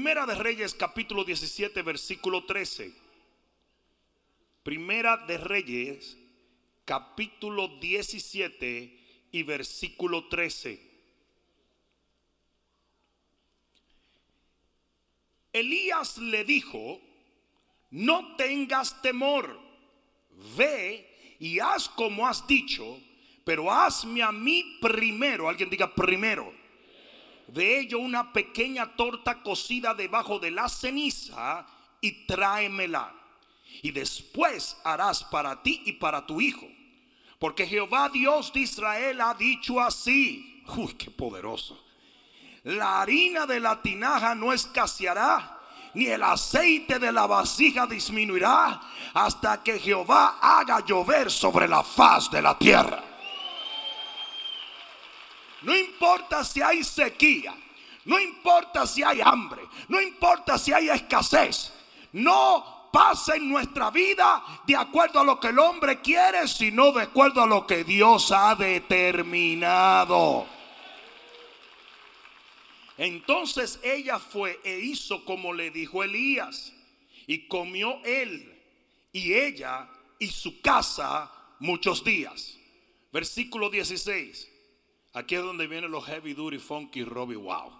Primera de Reyes capítulo 17 versículo 13. Primera de Reyes capítulo 17 y versículo 13. Elías le dijo, no tengas temor, ve y haz como has dicho, pero hazme a mí primero, alguien diga primero, de ello una pequeña torta cocida debajo de la ceniza y tráemela. Y después harás para ti y para tu hijo. Porque Jehová Dios de Israel ha dicho así. Uy, qué poderoso. La harina de la tinaja no escaseará, ni el aceite de la vasija disminuirá, hasta que Jehová haga llover sobre la faz de la tierra. No importa si hay sequía, no importa si hay hambre, no importa si hay escasez. No pasa en nuestra vida de acuerdo a lo que el hombre quiere, sino de acuerdo a lo que Dios ha determinado. Entonces ella fue e hizo como le dijo Elías, y comió él y ella y su casa muchos días. Versículo 16. Aquí es donde vienen los heavy duty, funky, Robbie, wow.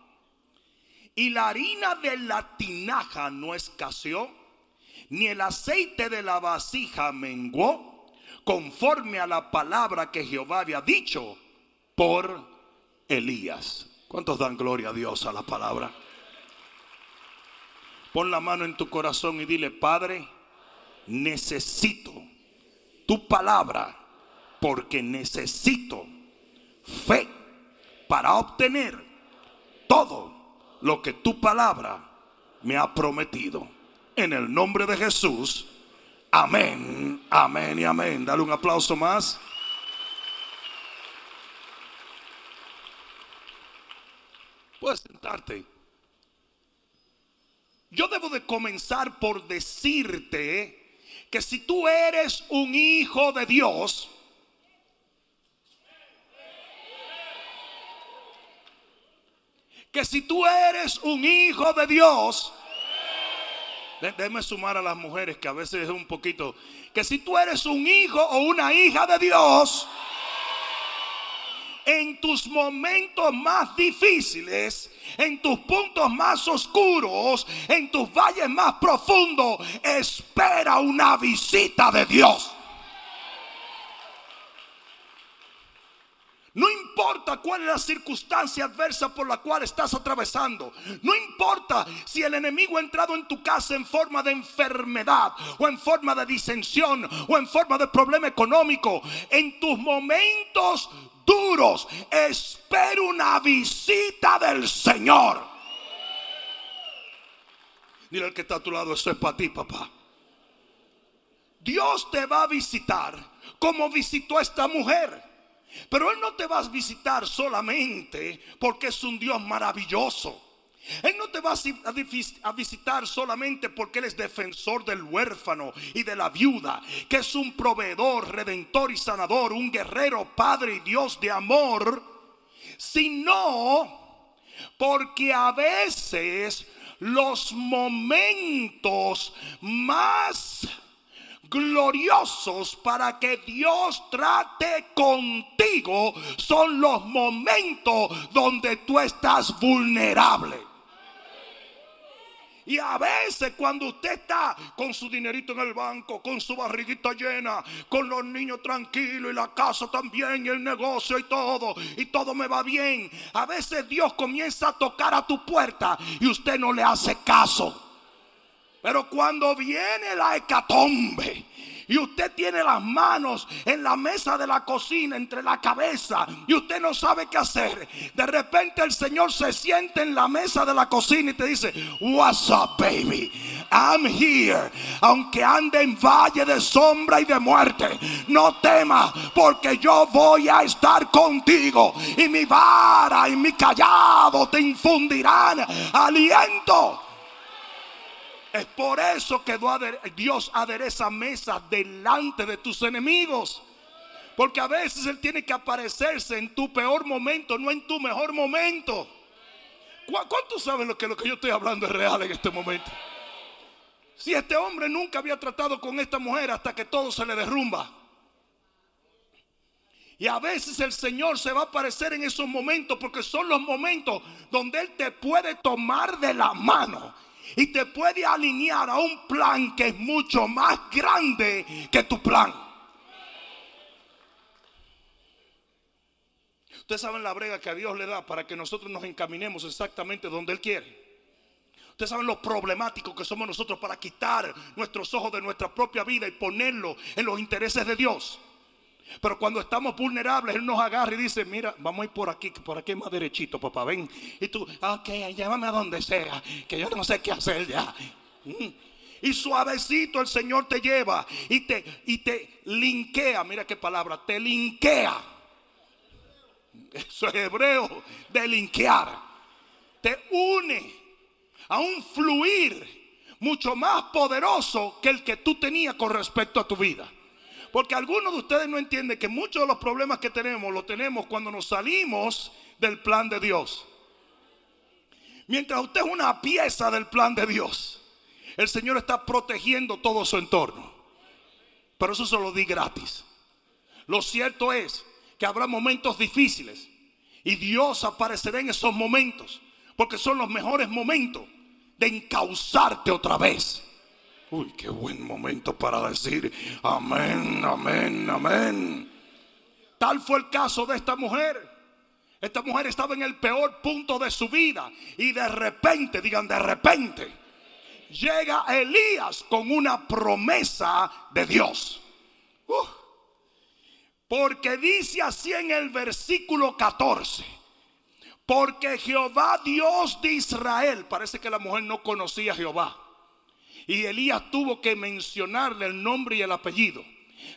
Y la harina de la tinaja no escaseó, ni el aceite de la vasija menguó, conforme a la palabra que Jehová había dicho por Elías. ¿Cuántos dan gloria a Dios a la palabra? Pon la mano en tu corazón y dile, Padre, necesito tu palabra porque necesito fe para obtener todo lo que tu palabra me ha prometido. En el nombre de Jesús. Amén, amén y amén. Dale un aplauso más. Puedes sentarte. Yo debo de comenzar por decirte que si tú eres un hijo de Dios, que si tú eres un hijo de Dios, déjeme sumar a las mujeres que a veces es un poquito, que si tú eres un hijo o una hija de Dios, en tus momentos más difíciles, en tus puntos más oscuros, en tus valles más profundos, espera una visita de Dios. No importa cuál es la circunstancia adversa por la cual estás atravesando. No importa si el enemigo ha entrado en tu casa en forma de enfermedad o en forma de disensión o en forma de problema económico. En tus momentos duros espera una visita del Señor. Mira el que está a tu lado, eso es para ti, papá. Dios te va a visitar como visitó a esta mujer. Pero Él no te va a visitar solamente porque es un Dios maravilloso. Él no te va a visitar solamente porque Él es defensor del huérfano y de la viuda, que es un proveedor, redentor y sanador, un guerrero, Padre y Dios de amor, sino porque a veces los momentos más gloriosos para que Dios trate contigo son los momentos donde tú estás vulnerable. Y a veces cuando usted está con su dinerito en el banco, con su barriguita llena, con los niños tranquilos y la casa también y el negocio y todo, y todo me va bien, a veces Dios comienza a tocar a tu puerta y usted no le hace caso. Pero cuando viene la hecatombe y usted tiene las manos en la mesa de la cocina entre la cabeza y usted no sabe qué hacer, de repente el Señor se siente en la mesa de la cocina y te dice, What's up, baby? I'm here. Aunque ande en valle de sombra y de muerte, no temas, porque yo voy a estar contigo. Y mi vara y mi callado te infundirán aliento. Es por eso que Dios adereza mesa delante de tus enemigos. Porque a veces Él tiene que aparecerse en tu peor momento, no en tu mejor momento. ¿Cuántos saben lo que lo que yo estoy hablando es real en este momento? Si este hombre nunca había tratado con esta mujer hasta que todo se le derrumba. Y a veces el Señor se va a aparecer en esos momentos porque son los momentos donde Él te puede tomar de la mano y te puede alinear a un plan que es mucho más grande que tu plan. Ustedes saben la brega que a Dios le da para que nosotros nos encaminemos exactamente donde Él quiere. Ustedes saben lo problemático que somos nosotros para quitar nuestros ojos de nuestra propia vida y ponerlo en los intereses de Dios. Pero cuando estamos vulnerables, Él nos agarra y dice, mira, vamos a ir por aquí, por aquí más derechito, papá, ven. Y tú, ok, llévame a donde sea, que yo no sé qué hacer ya. Mm. Y suavecito el Señor te lleva y te, y te linkea, mira qué palabra, te linkea. Eso es hebreo, de linkear. Te une a un fluir mucho más poderoso que el que tú tenías con respecto a tu vida. Porque algunos de ustedes no entienden que muchos de los problemas que tenemos los tenemos cuando nos salimos del plan de Dios. Mientras usted es una pieza del plan de Dios, el Señor está protegiendo todo su entorno. Pero eso se lo di gratis. Lo cierto es que habrá momentos difíciles y Dios aparecerá en esos momentos porque son los mejores momentos de encauzarte otra vez. Uy, qué buen momento para decir amén, amén, amén. Tal fue el caso de esta mujer. Esta mujer estaba en el peor punto de su vida y de repente, digan de repente, llega Elías con una promesa de Dios. porque dice así en el versículo 14. Porque Jehová Dios de Israel, parece que la mujer no conocía a Jehová. Y Elías tuvo que mencionarle el nombre y el apellido.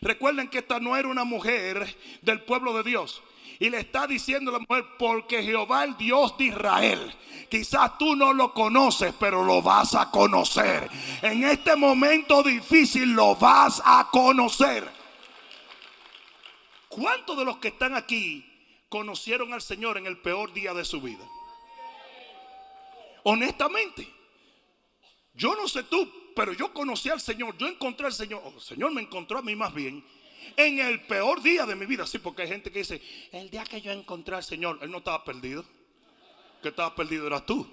Recuerden que esta no era una mujer del pueblo de Dios. Y le está diciendo la mujer, porque Jehová el Dios de Israel. Quizás tú no lo conoces, pero lo vas a conocer. En este momento difícil lo vas a conocer. ¿Cuántos de los que están aquí conocieron al Señor en el peor día de su vida? Honestamente, yo no sé tú, pero yo conocí al Señor, yo encontré al Señor, el Señor me encontró a mí más bien en el peor día de mi vida. Sí, porque hay gente que dice, el día que yo encontré al Señor, Él no estaba perdido. Que estaba perdido eras tú.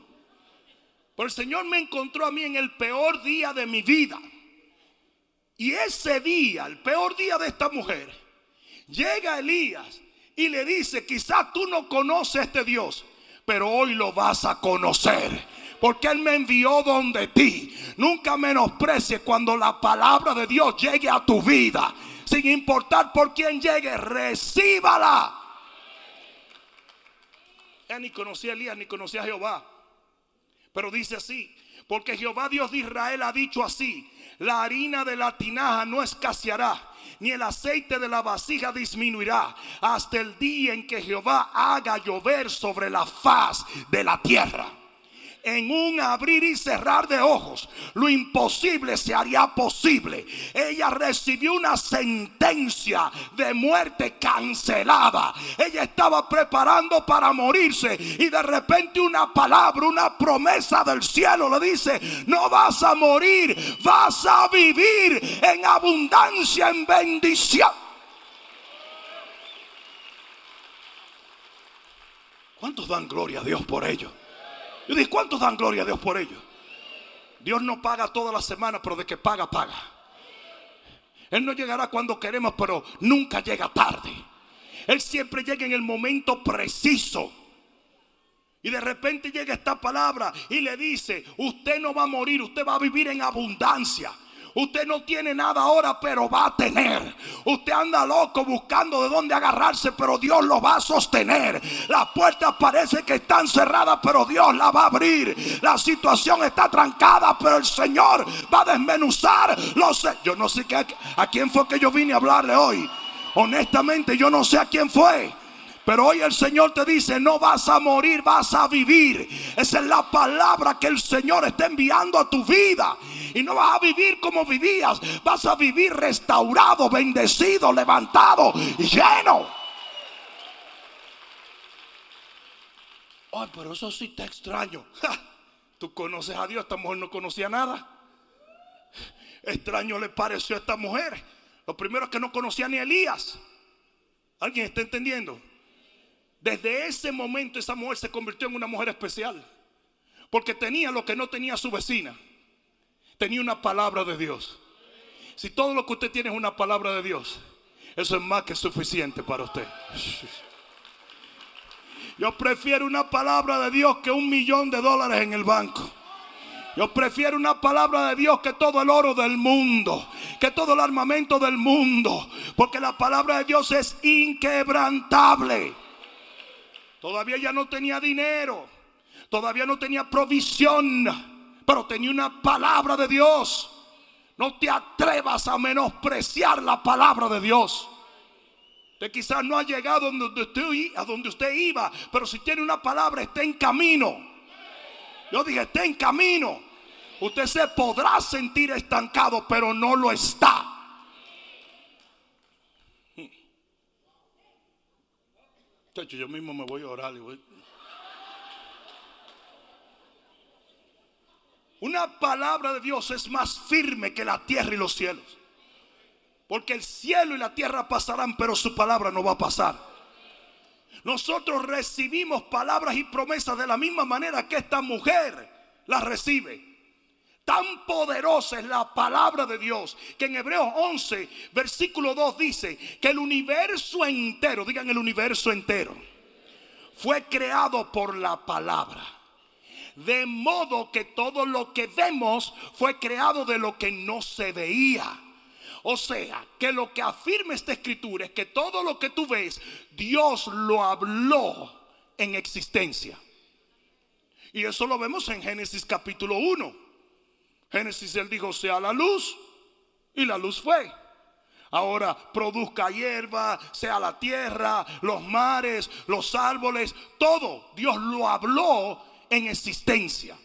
Pero el Señor me encontró a mí en el peor día de mi vida. Y ese día, el peor día de esta mujer, llega Elías y le dice, quizás tú no conoces a este Dios, pero hoy lo vas a conocer porque Él me envió donde ti. Nunca menosprecies cuando la palabra de Dios llegue a tu vida. Sin importar por quién llegue, recíbala. Él ni conocía a Elías ni conocía a Jehová. Pero dice así, porque Jehová Dios de Israel ha dicho así, la harina de la tinaja no escaseará ni el aceite de la vasija disminuirá hasta el día en que Jehová haga llover sobre la faz de la tierra en un abrir y cerrar de ojos, lo imposible se haría posible. Ella recibió una sentencia de muerte cancelada. Ella estaba preparando para morirse y de repente una palabra, una promesa del cielo le dice, no vas a morir, vas a vivir en abundancia, en bendición. ¿Cuántos dan gloria a Dios por ello? Yo dije, ¿cuántos dan gloria a Dios por ello? Dios no paga toda la semana, pero de que paga, paga. Él no llegará cuando queremos, pero nunca llega tarde. Él siempre llega en el momento preciso. Y de repente llega esta palabra y le dice, usted no va a morir, usted va a vivir en abundancia. Usted no tiene nada ahora, pero va a tener. Usted anda loco buscando de dónde agarrarse, pero Dios lo va a sostener. Las puertas parece que están cerradas, pero Dios la va a abrir. La situación está trancada, pero el Señor va a desmenuzar. Los... Yo no sé a quién fue que yo vine a hablarle hoy. Honestamente, yo no sé a quién fue. Pero hoy el Señor te dice, no vas a morir, vas a vivir. Esa es la palabra que el Señor está enviando a tu vida. Y no vas a vivir como vivías, vas a vivir restaurado, bendecido, levantado lleno. Ay, pero eso sí está extraño. Tú conoces a Dios, esta mujer no conocía nada. Extraño le pareció a esta mujer. Lo primero es que no conocía ni a Elías. ¿Alguien está entendiendo? Desde ese momento esa mujer se convirtió en una mujer especial. Porque tenía lo que no tenía su vecina. Tenía una palabra de Dios. Si todo lo que usted tiene es una palabra de Dios, eso es más que suficiente para usted. Yo prefiero una palabra de Dios que un millón de dólares en el banco. Yo prefiero una palabra de Dios que todo el oro del mundo, que todo el armamento del mundo, porque la palabra de Dios es inquebrantable. Todavía ya no tenía dinero, todavía no tenía provisión, pero tenía una palabra de Dios. No te atrevas a menospreciar la palabra de Dios. Usted quizás no ha llegado a donde, usted, iba, pero si tiene una palabra, está en camino. Yo dije, está en camino. Usted se podrá sentir estancado, pero no lo está. yo mismo me voy a orar y voy. Una palabra de Dios es más firme que la tierra y los cielos. Porque el cielo y la tierra pasarán, pero su palabra no va a pasar. Nosotros recibimos palabras y promesas de la misma manera que esta mujer las recibe. Tan poderosa es la palabra de Dios que en Hebreos 11, versículo 2 dice que el universo entero, digan el universo entero, fue creado por la palabra. De modo que todo lo que vemos fue creado de lo que no se veía. O sea, que lo que afirma esta escritura es que todo lo que tú ves, Dios lo habló en existencia. Y eso lo vemos en Génesis capítulo 1. Génesis él dijo, sea la luz, y la luz fue. Ahora produzca hierba, sea la tierra, los mares, los árboles, todo. Dios lo habló en existencia.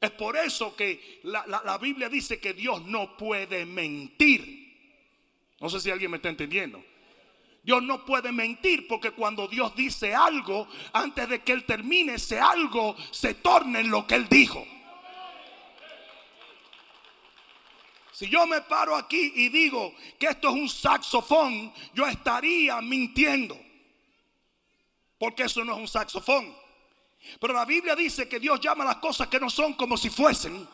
Es por eso que la, Biblia dice que Dios no puede mentir. No sé si alguien me está entendiendo. Dios no puede mentir porque cuando Dios dice algo, antes de que Él termine ese algo, se torna en lo que Él dijo. Si yo me paro aquí y digo que esto es un saxofón, yo estaría mintiendo. Porque eso no es un saxofón. Pero la Biblia dice que Dios llama las cosas que no son como si fuesen.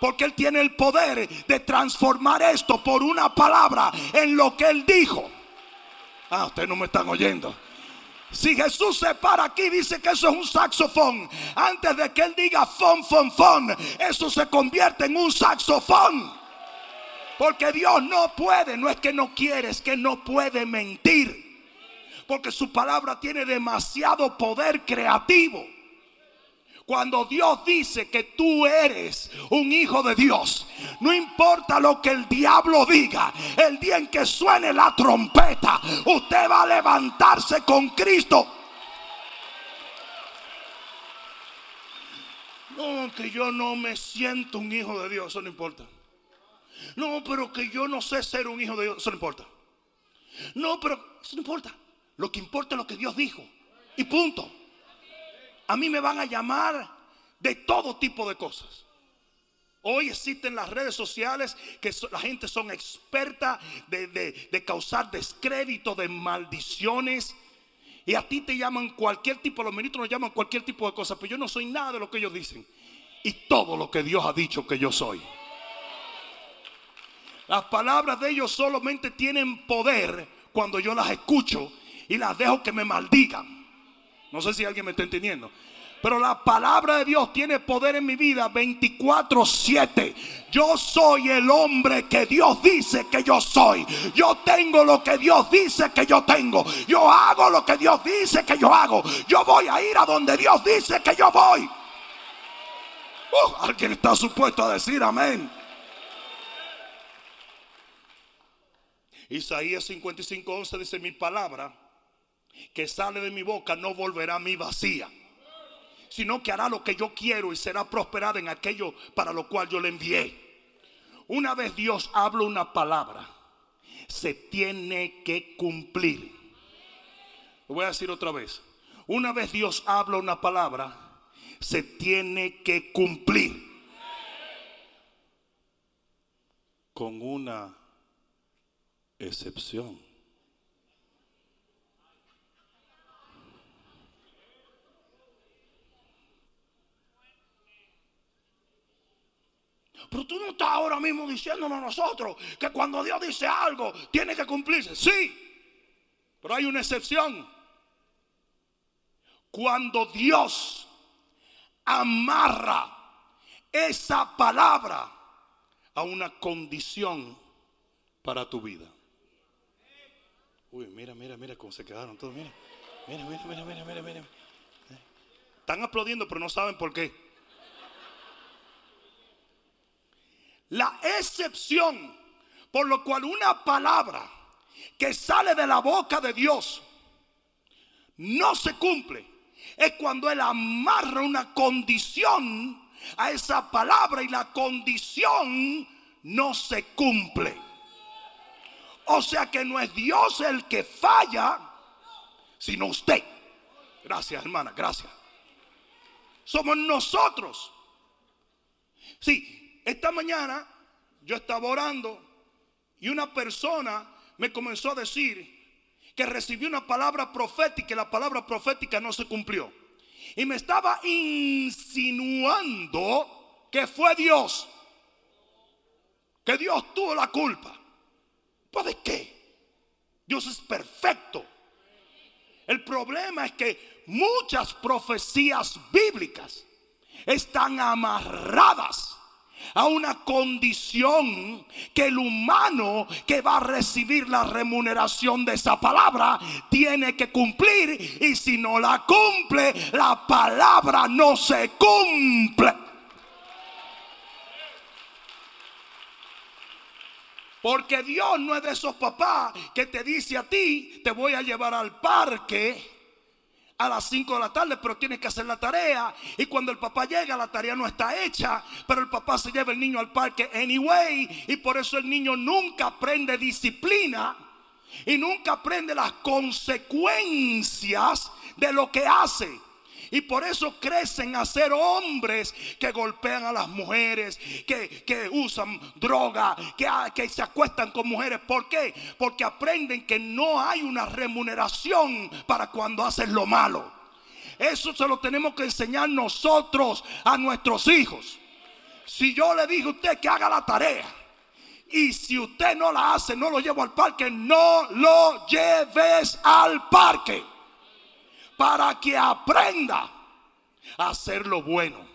Porque Él tiene el poder de transformar esto por una palabra en lo que Él dijo. Ah, ustedes no me están oyendo. Si Jesús se para aquí y dice que eso es un saxofón, antes de que Él diga fon, fon, fon, eso se convierte en un saxofón. Porque Dios no puede, no es que no quiere, es que no puede mentir. Porque su palabra tiene demasiado poder creativo. Cuando Dios dice que tú eres un hijo de Dios, no importa lo que el diablo diga, el día en que suene la trompeta, usted va a levantarse con Cristo. No, que yo no me siento un hijo de Dios, eso no importa. No, pero que yo no sé ser un hijo de Dios, eso no importa. No, pero eso no importa. Lo que importa es lo que Dios dijo. Y punto a mí me van a llamar de todo tipo de cosas. Hoy existen las redes sociales que la gente son experta de, causar descrédito, de maldiciones. Y a ti te llaman cualquier tipo, los ministros nos llaman cualquier tipo de cosas, pero yo no soy nada de lo que ellos dicen. Y todo lo que Dios ha dicho que yo soy. Las palabras de ellos solamente tienen poder cuando yo las escucho y las dejo que me maldigan. No sé si alguien me está entendiendo. Pero la palabra de Dios tiene poder en mi vida 24/7. Yo soy el hombre que Dios dice que yo soy. Yo tengo lo que Dios dice que yo tengo. Yo hago lo que Dios dice que yo hago. Yo voy a ir a donde Dios dice que yo voy. Uh, alguien está supuesto a decir amén. Isaías 55:11 dice mi palabra que sale de mi boca no volverá a mí vacía, sino que hará lo que yo quiero y será prosperada en aquello para lo cual yo le envié. Una vez Dios habla una palabra, se tiene que cumplir. Lo voy a decir otra vez. Una vez Dios habla una palabra, se tiene que cumplir. Con una excepción. Pero tú no estás ahora mismo diciéndonos a nosotros que cuando Dios dice algo tiene que cumplirse. Sí, pero hay una excepción. Cuando Dios amarra esa palabra a una condición para tu vida. Uy, mira, mira, mira cómo se quedaron todos. Mira, mira, mira, mira, mira, mira, mira. Están aplaudiendo, pero no saben por qué. La excepción por lo cual una palabra que sale de la boca de Dios no se cumple es cuando Él amarra una condición a esa palabra y la condición no se cumple. O sea que no es Dios el que falla, sino usted. Gracias, hermana, gracias. Somos nosotros. Sí, esta mañana yo estaba orando y una persona me comenzó a decir que recibió una palabra profética y la palabra profética no se cumplió. Y me estaba insinuando que fue Dios. Que Dios tuvo la culpa. ¿Pues de qué? Dios es perfecto. El problema es que muchas profecías bíblicas están amarradas a una condición que el humano que va a recibir la remuneración de esa palabra tiene que cumplir y si no la cumple, la palabra no se cumple. Porque Dios no es de esos papás que te dice a ti, te voy a llevar al parque a las 5 de la tarde, pero tienes que hacer la tarea. Y cuando el papá llega, la tarea no está hecha, pero el papá se lleva el niño al parque anyway. Y por eso el niño nunca aprende disciplina y nunca aprende las consecuencias de lo que hace. Y por eso crecen a ser hombres que golpean a las mujeres, que, usan droga, que, que se acuestan con mujeres. ¿Por qué? Porque aprenden que no hay una remuneración para cuando hacen lo malo. Eso se lo tenemos que enseñar nosotros a nuestros hijos. Si yo le dije a usted que haga la tarea y si usted no la hace, no lo llevo al parque, no lo lleves al parque para que aprenda a hacer lo bueno.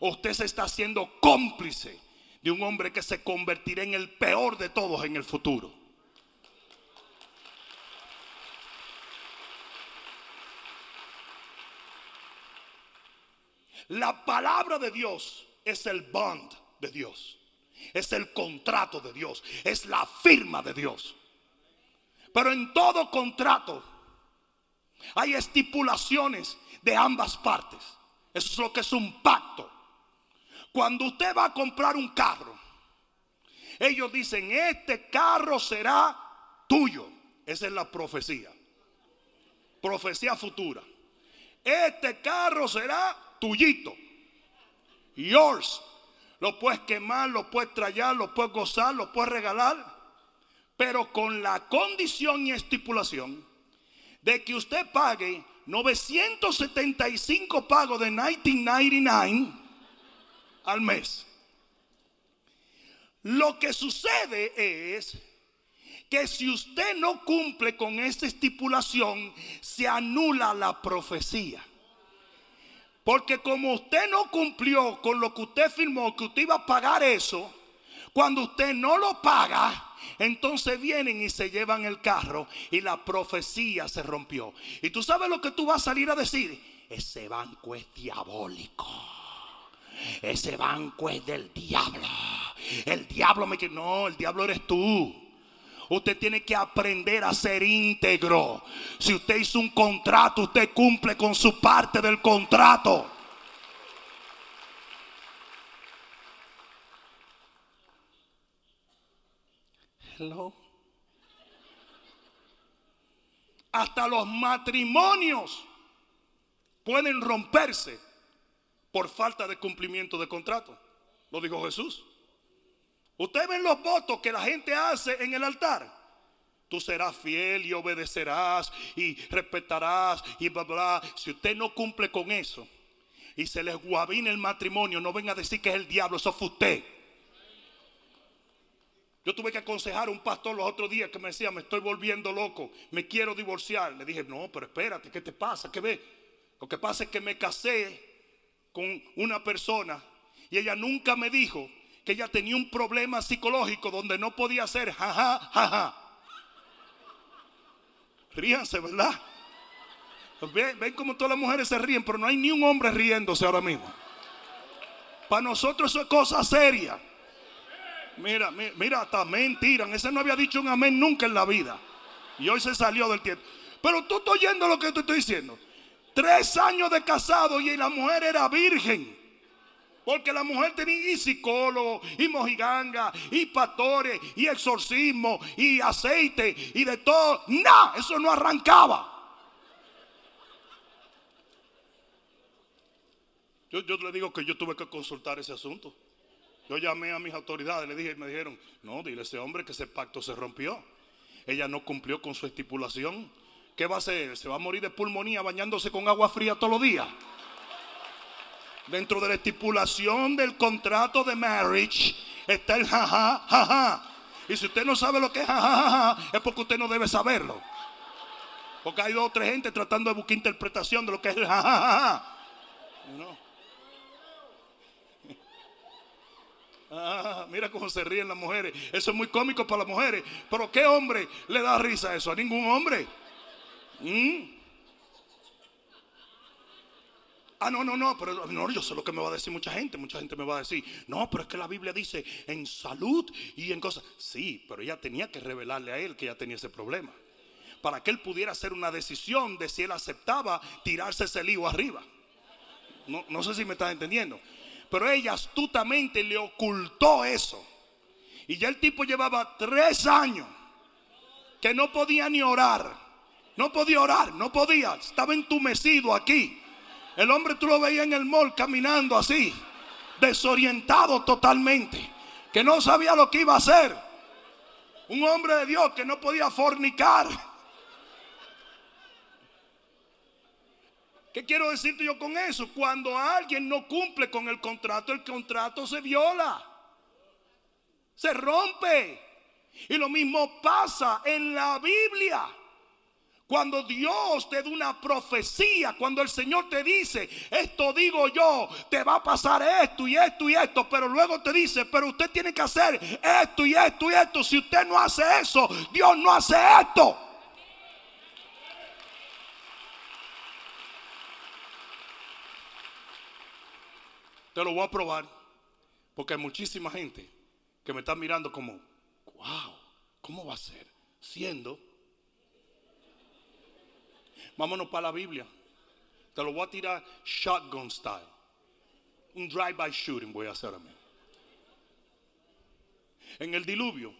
Usted se está haciendo cómplice de un hombre que se convertirá en el peor de todos en el futuro. La palabra de Dios es el bond de Dios. Es el contrato de Dios. Es la firma de Dios. Pero en todo contrato hay estipulaciones de ambas partes. Eso es lo que es un pacto. Cuando usted va a comprar un carro, ellos dicen, este carro será tuyo. Esa es la profecía. Profecía futura. Este carro será tuyito. Yours. Lo puedes quemar, lo puedes trallar, lo puedes gozar, lo puedes regalar. Pero con la condición y estipulación de que usted pague 975 pagos de 1999 al mes. Lo que sucede es que si usted no cumple con esta estipulación, se anula la profecía. Porque como usted no cumplió con lo que usted firmó, que usted iba a pagar eso, cuando usted no lo paga, entonces vienen y se llevan el carro y la profecía se rompió. Y tú sabes lo que tú vas a salir a decir. Ese banco es diabólico. Ese banco es del diablo. El diablo me... No, el diablo eres tú. Usted tiene que aprender a ser íntegro. Si usted hizo un contrato, usted cumple con su parte del contrato. Hasta los matrimonios pueden romperse por falta de cumplimiento de contrato. Lo dijo Jesús. Ustedes ven los votos que la gente hace en el altar. Tú serás fiel y obedecerás y respetarás y bla, bla. Si usted no cumple con eso y se les guabina el matrimonio, no venga a decir que es el diablo, eso fue usted. Yo tuve que aconsejar a un pastor los otros días que me decía, me estoy volviendo loco, me quiero divorciar. Le dije, no, pero espérate, ¿qué te pasa? ¿Qué ve? Lo que pasa es que me casé con una persona y ella nunca me dijo que ella tenía un problema psicológico donde no podía hacer jaja, jaja. Ríanse, ¿verdad? Ven, ven como todas las mujeres se ríen, pero no hay ni un hombre riéndose ahora mismo. Para nosotros eso es cosa seria. Mira, mira, mira, hasta amén tiran. Ese no había dicho un amén nunca en la vida. Y hoy se salió del tiempo. Pero tú estás oyendo lo que te estoy diciendo. Tres años de casado y la mujer era virgen. Porque la mujer tenía y psicólogo, y mojiganga, y pastores, y exorcismo, y aceite, y de todo. Nada, eso no arrancaba. Yo le digo que yo tuve que consultar ese asunto. Yo llamé a mis autoridades, le dije, y me dijeron, no, dile a ese hombre que ese pacto se rompió. Ella no cumplió con su estipulación. ¿Qué va a hacer? ¿Se va a morir de pulmonía bañándose con agua fría todos los días? Dentro de la estipulación del contrato de marriage está el jaja, jaja. Y si usted no sabe lo que es jaja, es porque usted no debe saberlo. Porque hay dos o tres gente tratando de buscar interpretación de lo que es el jaja. No. Ah, mira cómo se ríen las mujeres. Eso es muy cómico para las mujeres. Pero ¿qué hombre le da risa a eso? A ningún hombre. ¿Mm? Ah, no, no, no, pero no, yo sé lo que me va a decir mucha gente. Mucha gente me va a decir, no, pero es que la Biblia dice en salud y en cosas. Sí, pero ella tenía que revelarle a él que ya tenía ese problema. Para que él pudiera hacer una decisión de si él aceptaba tirarse ese lío arriba. No, no sé si me estás entendiendo. Pero ella astutamente le ocultó eso. Y ya el tipo llevaba tres años que no podía ni orar. No podía orar, no podía. Estaba entumecido aquí. El hombre tú lo veías en el mall caminando así, desorientado totalmente, que no sabía lo que iba a hacer. Un hombre de Dios que no podía fornicar. ¿Qué quiero decirte yo con eso? Cuando alguien no cumple con el contrato, el contrato se viola. Se rompe. Y lo mismo pasa en la Biblia. Cuando Dios te da una profecía, cuando el Señor te dice, esto digo yo, te va a pasar esto y esto y esto, pero luego te dice, pero usted tiene que hacer esto y esto y esto. Si usted no hace eso, Dios no hace esto. Te lo voy a probar. Porque hay muchísima gente que me está mirando como, wow, ¿cómo va a ser? Siendo. Vámonos para la Biblia. Te lo voy a tirar shotgun style. Un drive-by shooting voy a hacer a mí. En el diluvio,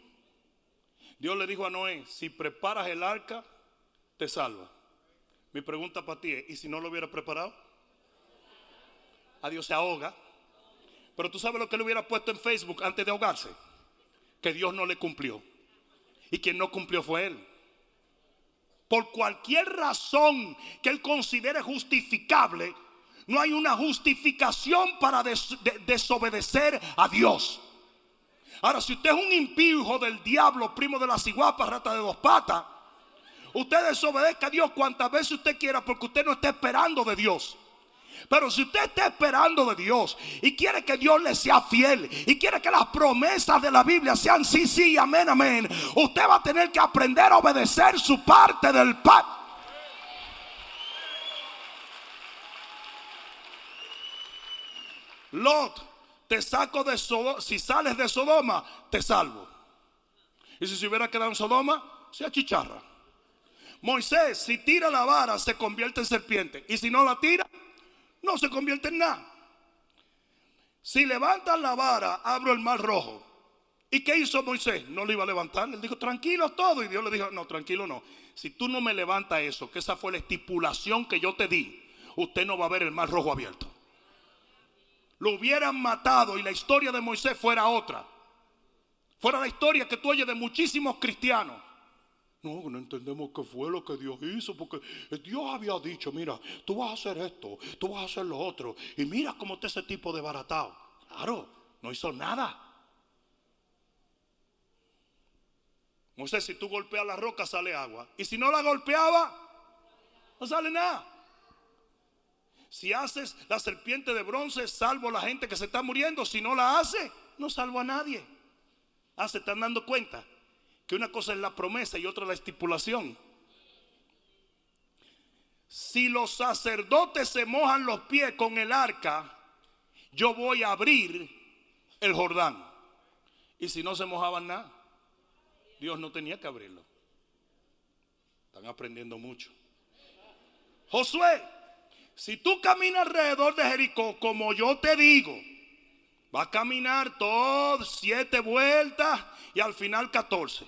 Dios le dijo a Noé, si preparas el arca, te salva. Mi pregunta para ti es, ¿y si no lo hubiera preparado? A Dios se ahoga. Pero tú sabes lo que le hubiera puesto en Facebook antes de ahogarse. Que Dios no le cumplió. Y quien no cumplió fue él. Por cualquier razón que él considere justificable, no hay una justificación para desobedecer a Dios. Ahora, si usted es un impío, del diablo, primo de la ciguapa, rata de dos patas, usted desobedezca a Dios cuantas veces usted quiera porque usted no está esperando de Dios. Pero si usted está esperando de Dios y quiere que Dios le sea fiel y quiere que las promesas de la Biblia sean sí, sí, amén, amén, usted va a tener que aprender a obedecer su parte del pacto. Lot, te saco de Sodoma. Si sales de Sodoma, te salvo. Y si se hubiera quedado en Sodoma, se achicharra. Moisés, si tira la vara, se convierte en serpiente. Y si no la tira, no se convierte en nada. Si levantan la vara, abro el mar rojo. ¿Y qué hizo Moisés? No lo iba a levantar. Él dijo, tranquilo todo. Y Dios le dijo, no, tranquilo no. Si tú no me levantas eso, que esa fue la estipulación que yo te di, usted no va a ver el mar rojo abierto. Lo hubieran matado y la historia de Moisés fuera otra. Fuera la historia que tú oyes de muchísimos cristianos. No, no entendemos qué fue lo que Dios hizo, porque Dios había dicho, mira, tú vas a hacer esto, tú vas a hacer lo otro. Y mira cómo está ese tipo de baratado. Claro, no hizo nada. Moisés, si tú golpeas la roca sale agua. Y si no la golpeaba, no sale nada. Si haces la serpiente de bronce, salvo a la gente que se está muriendo. Si no la hace, no salvo a nadie. Ah, se están dando cuenta que una cosa es la promesa y otra la estipulación. Si los sacerdotes se mojan los pies con el arca, yo voy a abrir el Jordán. Y si no se mojaban nada, Dios no tenía que abrirlo. Están aprendiendo mucho. Josué, si tú caminas alrededor de Jericó, como yo te digo, va a caminar todas siete vueltas y al final catorce.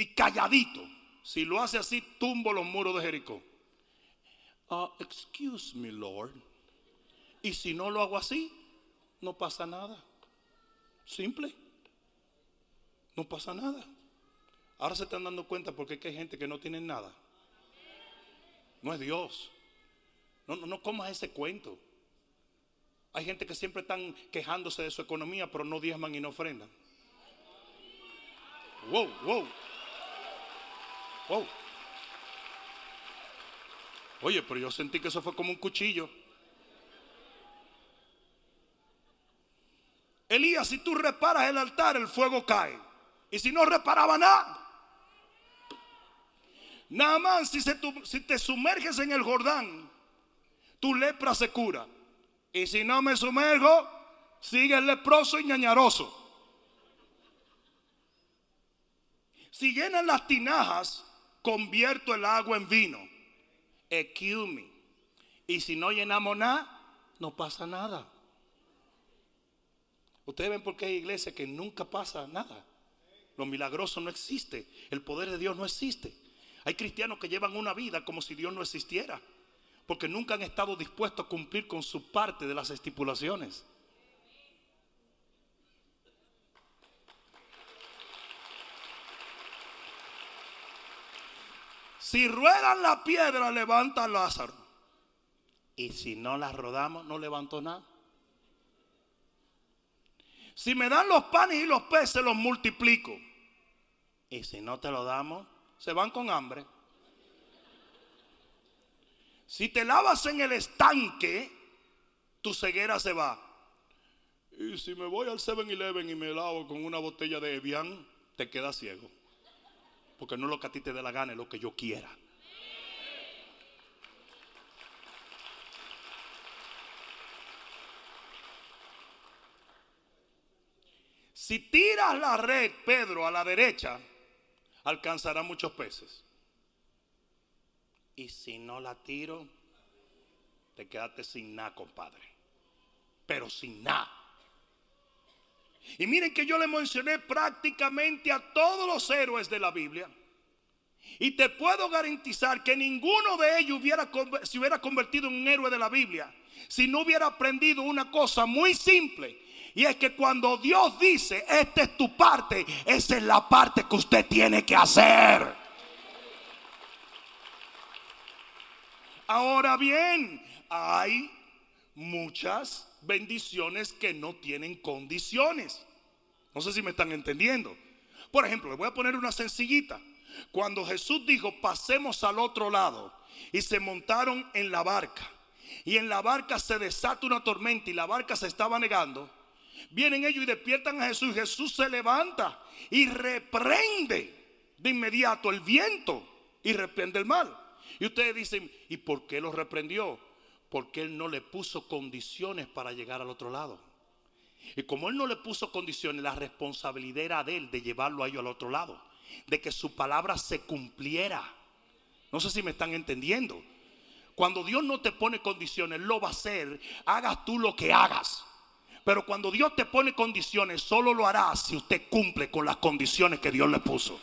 Y calladito. Si lo hace así, tumbo los muros de Jericó. Uh, excuse me, Lord. Y si no lo hago así, no pasa nada. Simple. No pasa nada. Ahora se están dando cuenta porque hay gente que no tiene nada. No es Dios. No, no, no comas ese cuento. Hay gente que siempre están quejándose de su economía, pero no diezman y no ofrendan. Wow, wow. Wow. Oye, pero yo sentí que eso fue como un cuchillo. Elías, si tú reparas el altar, el fuego cae. Y si no reparaba nada. Nada más si, si te sumerges en el Jordán, tu lepra se cura. Y si no me sumergo, sigue el leproso y ñañaroso. Si llenan las tinajas, convierto el agua en vino. Excuse Y si no llenamos nada, no pasa nada. Ustedes ven por qué hay iglesias que nunca pasa nada. Lo milagroso no existe. El poder de Dios no existe. Hay cristianos que llevan una vida como si Dios no existiera. Porque nunca han estado dispuestos a cumplir con su parte de las estipulaciones. Si ruedan la piedra, levanta Lázaro. Y si no la rodamos, no levanto nada. Si me dan los panes y los peces, los multiplico. Y si no te lo damos, se van con hambre. Si te lavas en el estanque, tu ceguera se va. Y si me voy al 7-Eleven y me lavo con una botella de Evian, te quedas ciego. Porque no es lo que a ti te dé la gana, es lo que yo quiera. Si tiras la red, Pedro, a la derecha, alcanzará muchos peces. Y si no la tiro, te quedaste sin nada, compadre. Pero sin nada. Y miren que yo le mencioné prácticamente a todos los héroes de la Biblia. Y te puedo garantizar que ninguno de ellos hubiera, se hubiera convertido en un héroe de la Biblia si no hubiera aprendido una cosa muy simple. Y es que cuando Dios dice, esta es tu parte, esa es la parte que usted tiene que hacer. Ahora bien, hay muchas bendiciones que no tienen condiciones. No sé si me están entendiendo. Por ejemplo, le voy a poner una sencillita. Cuando Jesús dijo, pasemos al otro lado, y se montaron en la barca, y en la barca se desata una tormenta y la barca se estaba negando, Vienen ellos y despiertan a Jesús. Jesús se levanta y reprende de inmediato el viento y reprende el mal. Y ustedes dicen, ¿y por qué lo reprendió? Porque él no le puso condiciones para llegar al otro lado. Y como él no le puso condiciones, la responsabilidad era de él de llevarlo a ellos al otro lado. De que su palabra se cumpliera. No sé si me están entendiendo. Cuando Dios no te pone condiciones, lo va a hacer. Hagas tú lo que hagas. Pero cuando Dios te pone condiciones, solo lo hará si usted cumple con las condiciones que Dios le puso.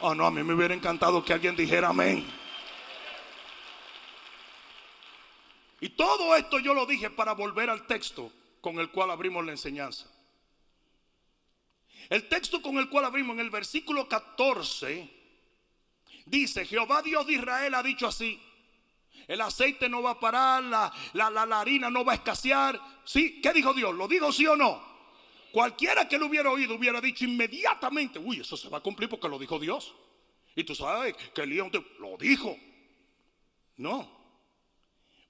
Oh, no, a mí me hubiera encantado que alguien dijera amén. Y todo esto yo lo dije para volver al texto con el cual abrimos la enseñanza. El texto con el cual abrimos en el versículo 14 dice, Jehová Dios de Israel ha dicho así, el aceite no va a parar, la, la, harina no va a escasear. ¿Sí? ¿Qué dijo Dios? ¿Lo dijo sí o no? Cualquiera que lo hubiera oído hubiera dicho inmediatamente, uy, eso se va a cumplir porque lo dijo Dios. Y tú sabes que Elías lo dijo. No.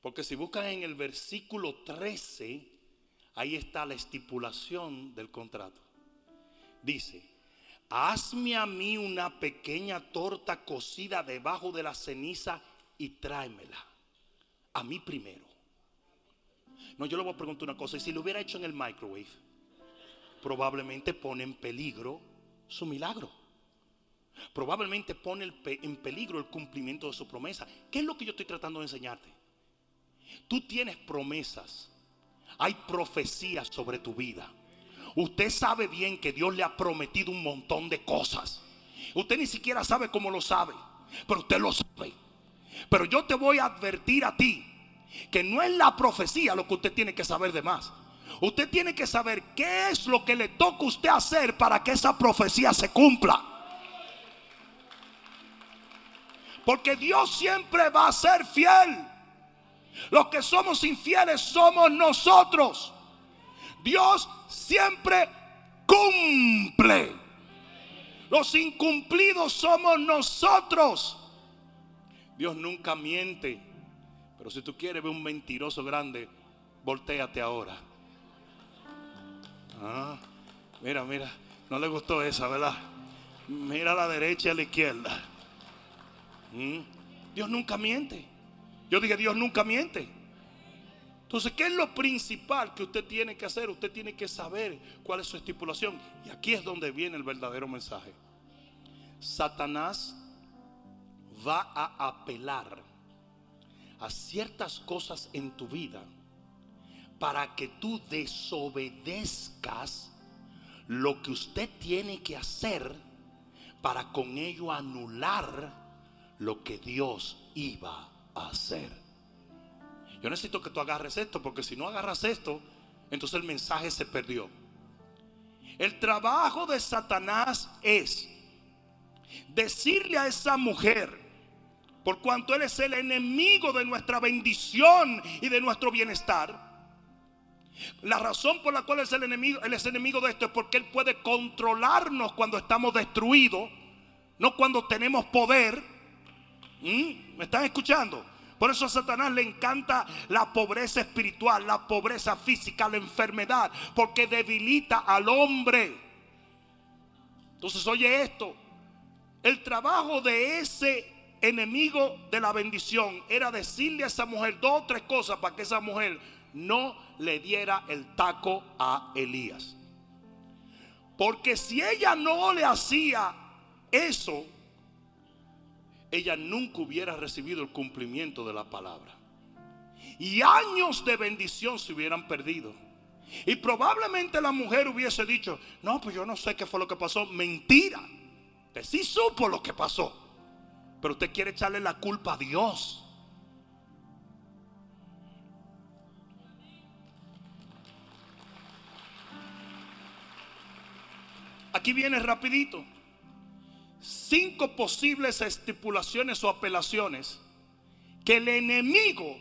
Porque si buscan en el versículo 13, ahí está la estipulación del contrato. Dice, hazme a mí una pequeña torta cocida debajo de la ceniza y tráemela. A mí primero. No, yo le voy a preguntar una cosa. Y si lo hubiera hecho en el microwave, probablemente pone en peligro su milagro. Probablemente pone en peligro el cumplimiento de su promesa. ¿Qué es lo que yo estoy tratando de enseñarte? Tú tienes promesas. Hay profecías sobre tu vida. Usted sabe bien que Dios le ha prometido un montón de cosas. Usted ni siquiera sabe cómo lo sabe, pero usted lo sabe. Pero yo te voy a advertir a ti que no es la profecía lo que usted tiene que saber de más. Usted tiene que saber qué es lo que le toca a usted hacer para que esa profecía se cumpla. Porque Dios siempre va a ser fiel. Los que somos infieles somos nosotros. Dios siempre cumple. Los incumplidos somos nosotros. Dios nunca miente. Pero si tú quieres ver un mentiroso grande, volteate ahora. Ah, mira, mira, no le gustó esa, ¿verdad? Mira a la derecha y a la izquierda. Mm, Dios nunca miente. Yo dije, Dios nunca miente. Entonces, ¿qué es lo principal que usted tiene que hacer? Usted tiene que saber cuál es su estipulación. Y aquí es donde viene el verdadero mensaje. Satanás va a apelar a ciertas cosas en tu vida para que tú desobedezcas lo que usted tiene que hacer para con ello anular lo que Dios iba hacer. Yo necesito que tú agarres esto, porque si no agarras esto, entonces el mensaje se perdió. El trabajo de Satanás es decirle a esa mujer, por cuanto Él es el enemigo de nuestra bendición y de nuestro bienestar. La razón por la cual es el enemigo, Él es enemigo de esto es porque Él puede controlarnos cuando estamos destruidos, no cuando tenemos poder. ¿Mm? ¿Me están escuchando? Por eso a Satanás le encanta la pobreza espiritual, la pobreza física, la enfermedad, porque debilita al hombre. Entonces, oye esto, el trabajo de ese enemigo de la bendición era decirle a esa mujer dos o tres cosas para que esa mujer no le diera el taco a Elías. Porque si ella no le hacía eso, ella nunca hubiera recibido el cumplimiento de la palabra. Y años de bendición se hubieran perdido. Y probablemente la mujer hubiese dicho, no, pues yo no sé qué fue lo que pasó. Mentira. Que sí supo lo que pasó. Pero usted quiere echarle la culpa a Dios. Aquí viene rapidito. Cinco posibles estipulaciones o apelaciones que el enemigo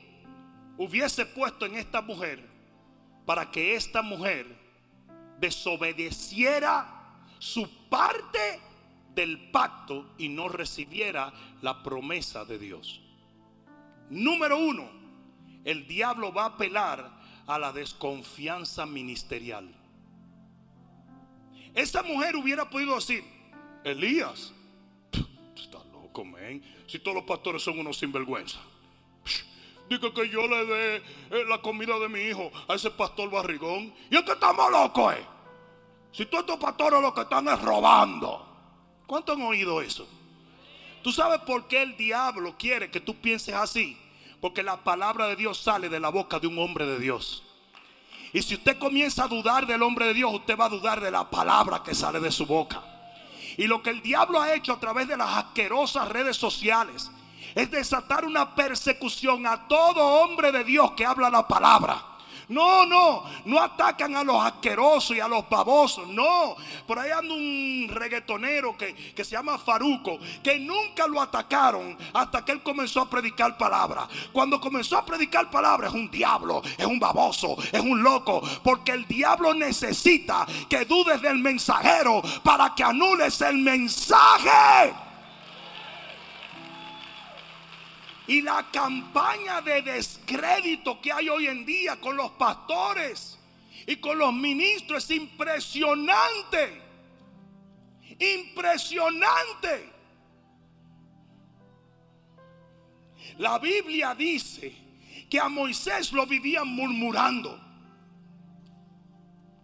hubiese puesto en esta mujer para que esta mujer desobedeciera su parte del pacto y no recibiera la promesa de Dios. Número uno, el diablo va a apelar a la desconfianza ministerial. Esa mujer hubiera podido decir, Elías, está loco, men. Si todos los pastores son unos sinvergüenza. Digo que yo le dé eh, la comida de mi hijo a ese pastor barrigón. Y es que estamos locos, eh. Si todos estos pastores lo que están es robando. ¿Cuánto han oído eso? ¿Tú sabes por qué el diablo quiere que tú pienses así? Porque la palabra de Dios sale de la boca de un hombre de Dios. Y si usted comienza a dudar del hombre de Dios, usted va a dudar de la palabra que sale de su boca. Y lo que el diablo ha hecho a través de las asquerosas redes sociales es desatar una persecución a todo hombre de Dios que habla la palabra. No, no, no atacan a los asquerosos y a los babosos. No, por ahí anda un reggaetonero que, que se llama Faruco, que nunca lo atacaron hasta que él comenzó a predicar palabra. Cuando comenzó a predicar palabra es un diablo, es un baboso, es un loco, porque el diablo necesita que dudes del mensajero para que anules el mensaje. Y la campaña de descrédito que hay hoy en día con los pastores y con los ministros es impresionante. Impresionante. La Biblia dice que a Moisés lo vivían murmurando.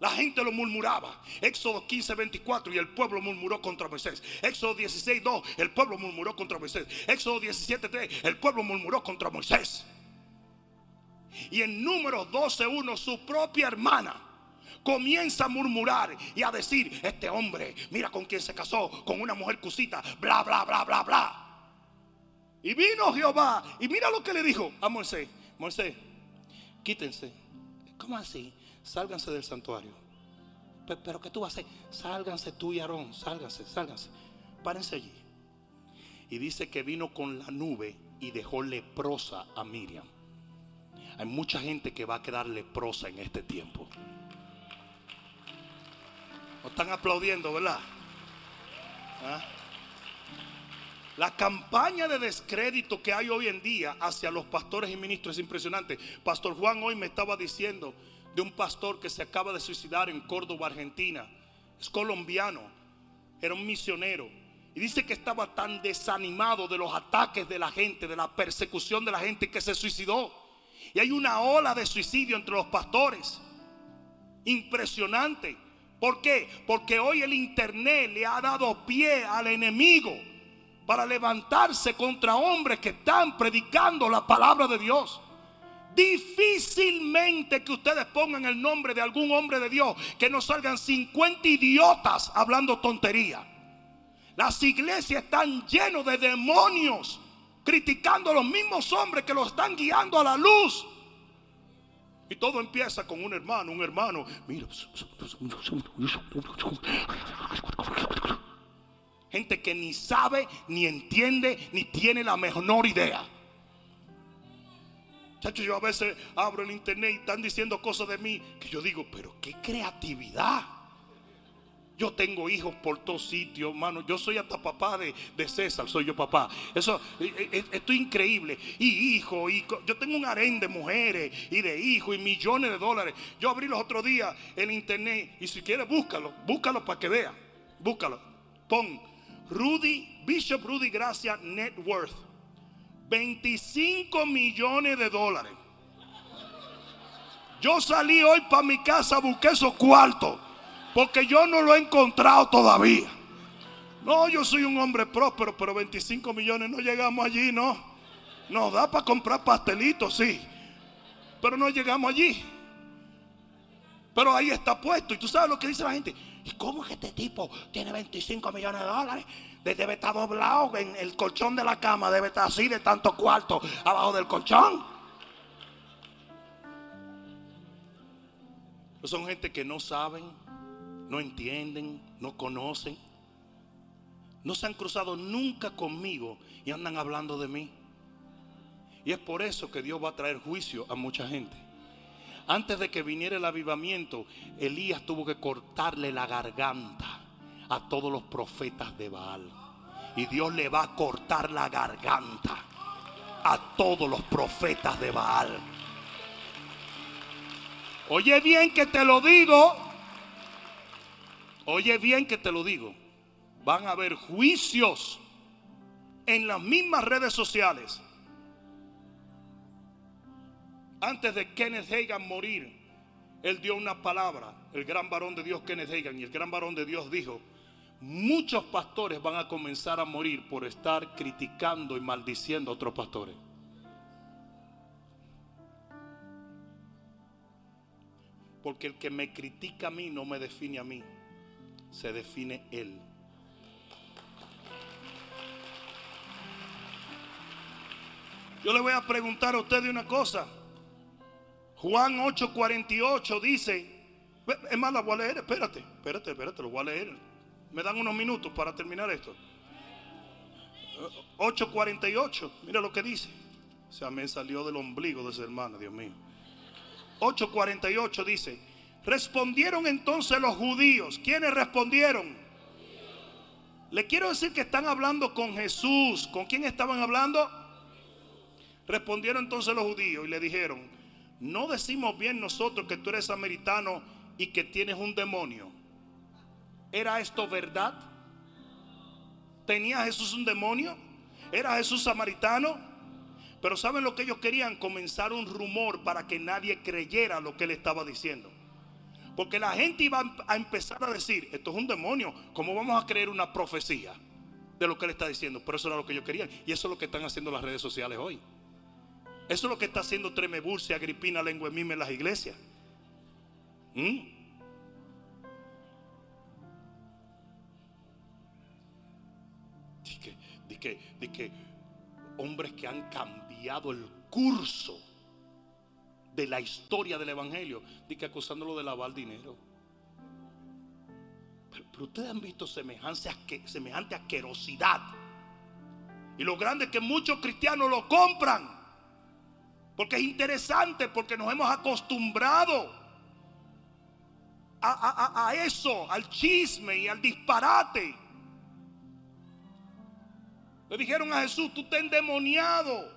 La gente lo murmuraba. Éxodo 15, 24 y el pueblo murmuró contra Moisés. Éxodo 16, 2, el pueblo murmuró contra Moisés. Éxodo 17, 3, el pueblo murmuró contra Moisés. Y en número 12, 1, su propia hermana comienza a murmurar y a decir, este hombre, mira con quién se casó, con una mujer cusita, bla, bla, bla, bla, bla. Y vino Jehová y mira lo que le dijo a Moisés. Moisés, quítense. ¿Cómo así? Sálganse del santuario. Pero, ¿qué tú vas a hacer? Sálganse tú y Aarón, sálganse, sálganse. Párense allí. Y dice que vino con la nube y dejó leprosa a Miriam. Hay mucha gente que va a quedar leprosa en este tiempo. ¿No están aplaudiendo, verdad? ¿Ah? La campaña de descrédito que hay hoy en día hacia los pastores y ministros es impresionante. Pastor Juan hoy me estaba diciendo de un pastor que se acaba de suicidar en Córdoba, Argentina. Es colombiano, era un misionero. Y dice que estaba tan desanimado de los ataques de la gente, de la persecución de la gente, que se suicidó. Y hay una ola de suicidio entre los pastores. Impresionante. ¿Por qué? Porque hoy el Internet le ha dado pie al enemigo para levantarse contra hombres que están predicando la palabra de Dios. Difícilmente que ustedes pongan el nombre de algún hombre de Dios que no salgan 50 idiotas hablando tontería. Las iglesias están llenas de demonios criticando a los mismos hombres que los están guiando a la luz. Y todo empieza con un hermano, un hermano. Mira. Gente que ni sabe, ni entiende, ni tiene la menor idea. Chacho, yo a veces abro el internet y están diciendo cosas de mí que yo digo, pero qué creatividad. Yo tengo hijos por todos sitios, hermano. Yo soy hasta papá de, César, soy yo papá. Eso, e, e, e, esto es increíble. Y hijo, y yo tengo un harén de mujeres y de hijos y millones de dólares. Yo abrí los otros días el internet y si quieres búscalo, búscalo para que vea. Búscalo. Pon Rudy, Bishop Rudy Gracia Net Worth. 25 millones de dólares. Yo salí hoy para mi casa, busqué esos cuartos, porque yo no lo he encontrado todavía. No, yo soy un hombre próspero, pero 25 millones no llegamos allí, no. Nos da para comprar pastelitos, sí, pero no llegamos allí. Pero ahí está puesto. Y tú sabes lo que dice la gente. ¿Y cómo es que este tipo tiene 25 millones de dólares? Debe estar doblado en el colchón de la cama, debe estar así de tanto cuarto abajo del colchón. Son gente que no saben, no entienden, no conocen. No se han cruzado nunca conmigo y andan hablando de mí. Y es por eso que Dios va a traer juicio a mucha gente. Antes de que viniera el avivamiento, Elías tuvo que cortarle la garganta a todos los profetas de Baal. Y Dios le va a cortar la garganta a todos los profetas de Baal. Oye bien que te lo digo. Oye bien que te lo digo. Van a haber juicios en las mismas redes sociales. Antes de Kenneth Hagan morir, él dio una palabra, el gran varón de Dios Kenneth Hagan, y el gran varón de Dios dijo, muchos pastores van a comenzar a morir por estar criticando y maldiciendo a otros pastores. Porque el que me critica a mí no me define a mí, se define él. Yo le voy a preguntar a usted de una cosa. Juan 8:48 dice, la voy a leer, espérate, espérate, espérate, lo voy a leer. Me dan unos minutos para terminar esto. 8:48, mira lo que dice. O sea, me salió del ombligo de ese hermano, Dios mío. 8:48 dice, respondieron entonces los judíos. ¿Quiénes respondieron? Le quiero decir que están hablando con Jesús. ¿Con quién estaban hablando? Respondieron entonces los judíos y le dijeron, no decimos bien nosotros que tú eres samaritano y que tienes un demonio. ¿Era esto verdad? ¿Tenía Jesús un demonio? ¿Era Jesús samaritano? Pero ¿saben lo que ellos querían? Comenzar un rumor para que nadie creyera lo que él estaba diciendo. Porque la gente iba a empezar a decir, esto es un demonio, ¿cómo vamos a creer una profecía de lo que él está diciendo? Pero eso era lo que ellos querían. Y eso es lo que están haciendo las redes sociales hoy. Eso es lo que está haciendo Tremebulce, Agripina, Lengua Mime en las iglesias. ¿Mm? De que, hombres que han cambiado el curso de la historia del Evangelio, de que acusándolo de lavar dinero. Pero, ustedes han visto semejante, semejante asquerosidad. Y lo grande es que muchos cristianos lo compran. Porque es interesante, porque nos hemos acostumbrado a, eso, al chisme y al disparate. Le dijeron a Jesús, tú te endemoniado.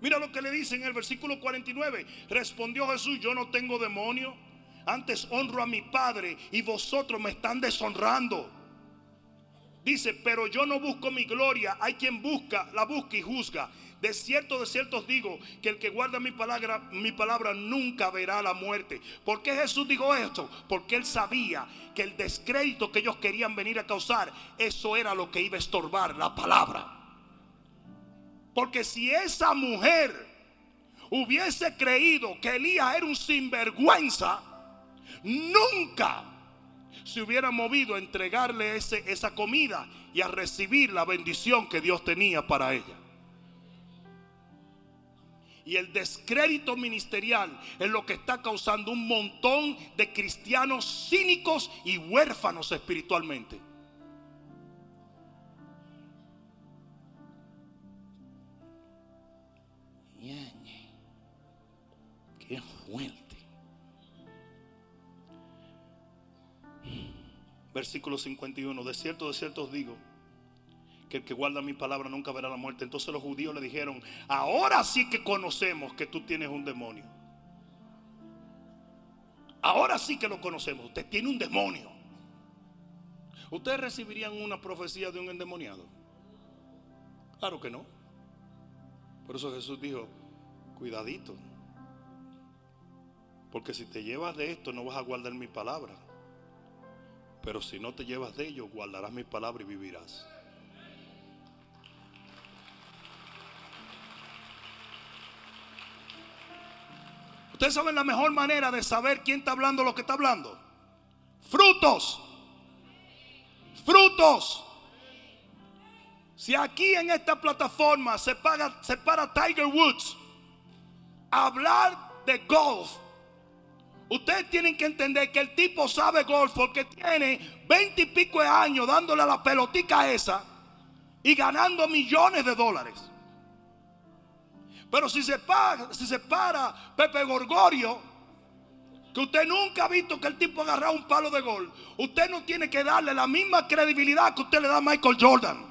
Mira lo que le dice en el versículo 49. Respondió Jesús, yo no tengo demonio. Antes honro a mi Padre y vosotros me están deshonrando. Dice, pero yo no busco mi gloria. Hay quien busca, la busca y juzga. De cierto, de cierto os digo que el que guarda mi palabra, mi palabra nunca verá la muerte. ¿Por qué Jesús dijo esto? Porque él sabía que el descrédito que ellos querían venir a causar, eso era lo que iba a estorbar la palabra. Porque si esa mujer hubiese creído que Elías era un sinvergüenza, nunca se hubiera movido a entregarle ese, esa comida y a recibir la bendición que Dios tenía para ella. Y el descrédito ministerial es lo que está causando un montón de cristianos cínicos y huérfanos espiritualmente. Qué fuerte. Versículo 51. De cierto, de cierto os digo que el que guarda mi palabra nunca verá la muerte. Entonces los judíos le dijeron, ahora sí que conocemos que tú tienes un demonio. Ahora sí que lo conocemos. Usted tiene un demonio. ¿Ustedes recibirían una profecía de un endemoniado? Claro que no. Por eso Jesús dijo, cuidadito. Porque si te llevas de esto no vas a guardar mi palabra. Pero si no te llevas de ello, guardarás mi palabra y vivirás. Ustedes saben la mejor manera de saber quién está hablando lo que está hablando. Frutos. Frutos. Si aquí en esta plataforma se, paga, se para Tiger Woods a hablar de golf, ustedes tienen que entender que el tipo sabe golf porque tiene veinte y pico de años dándole a la pelotica esa y ganando millones de dólares. Pero si se para, si se para Pepe Gorgorio, que usted nunca ha visto que el tipo agarra un palo de gol, usted no tiene que darle la misma credibilidad que usted le da a Michael Jordan.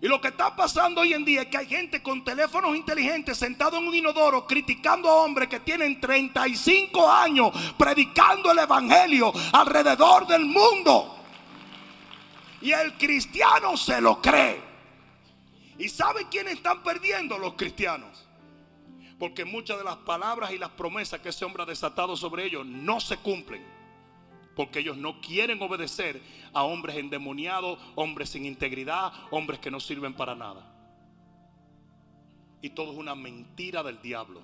Y lo que está pasando hoy en día es que hay gente con teléfonos inteligentes sentado en un inodoro criticando a hombres que tienen 35 años predicando el evangelio alrededor del mundo. Y el cristiano se lo cree. ¿Y sabe quiénes están perdiendo? Los cristianos. Porque muchas de las palabras y las promesas que ese hombre ha desatado sobre ellos no se cumplen. Porque ellos no quieren obedecer a hombres endemoniados, hombres sin integridad, hombres que no sirven para nada. Y todo es una mentira del diablo.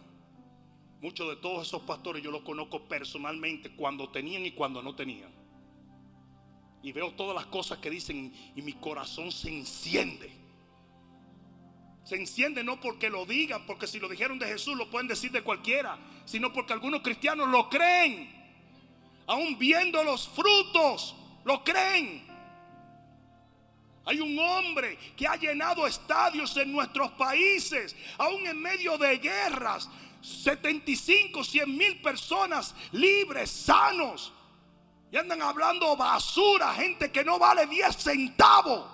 Muchos de todos esos pastores yo los conozco personalmente cuando tenían y cuando no tenían. Y veo todas las cosas que dicen y mi corazón se enciende. Se enciende no porque lo digan, porque si lo dijeron de Jesús lo pueden decir de cualquiera, sino porque algunos cristianos lo creen. Aún viendo los frutos, lo creen. Hay un hombre que ha llenado estadios en nuestros países, aún en medio de guerras. 75, 100 mil personas libres, sanos. Y andan hablando basura, gente que no vale 10 centavos.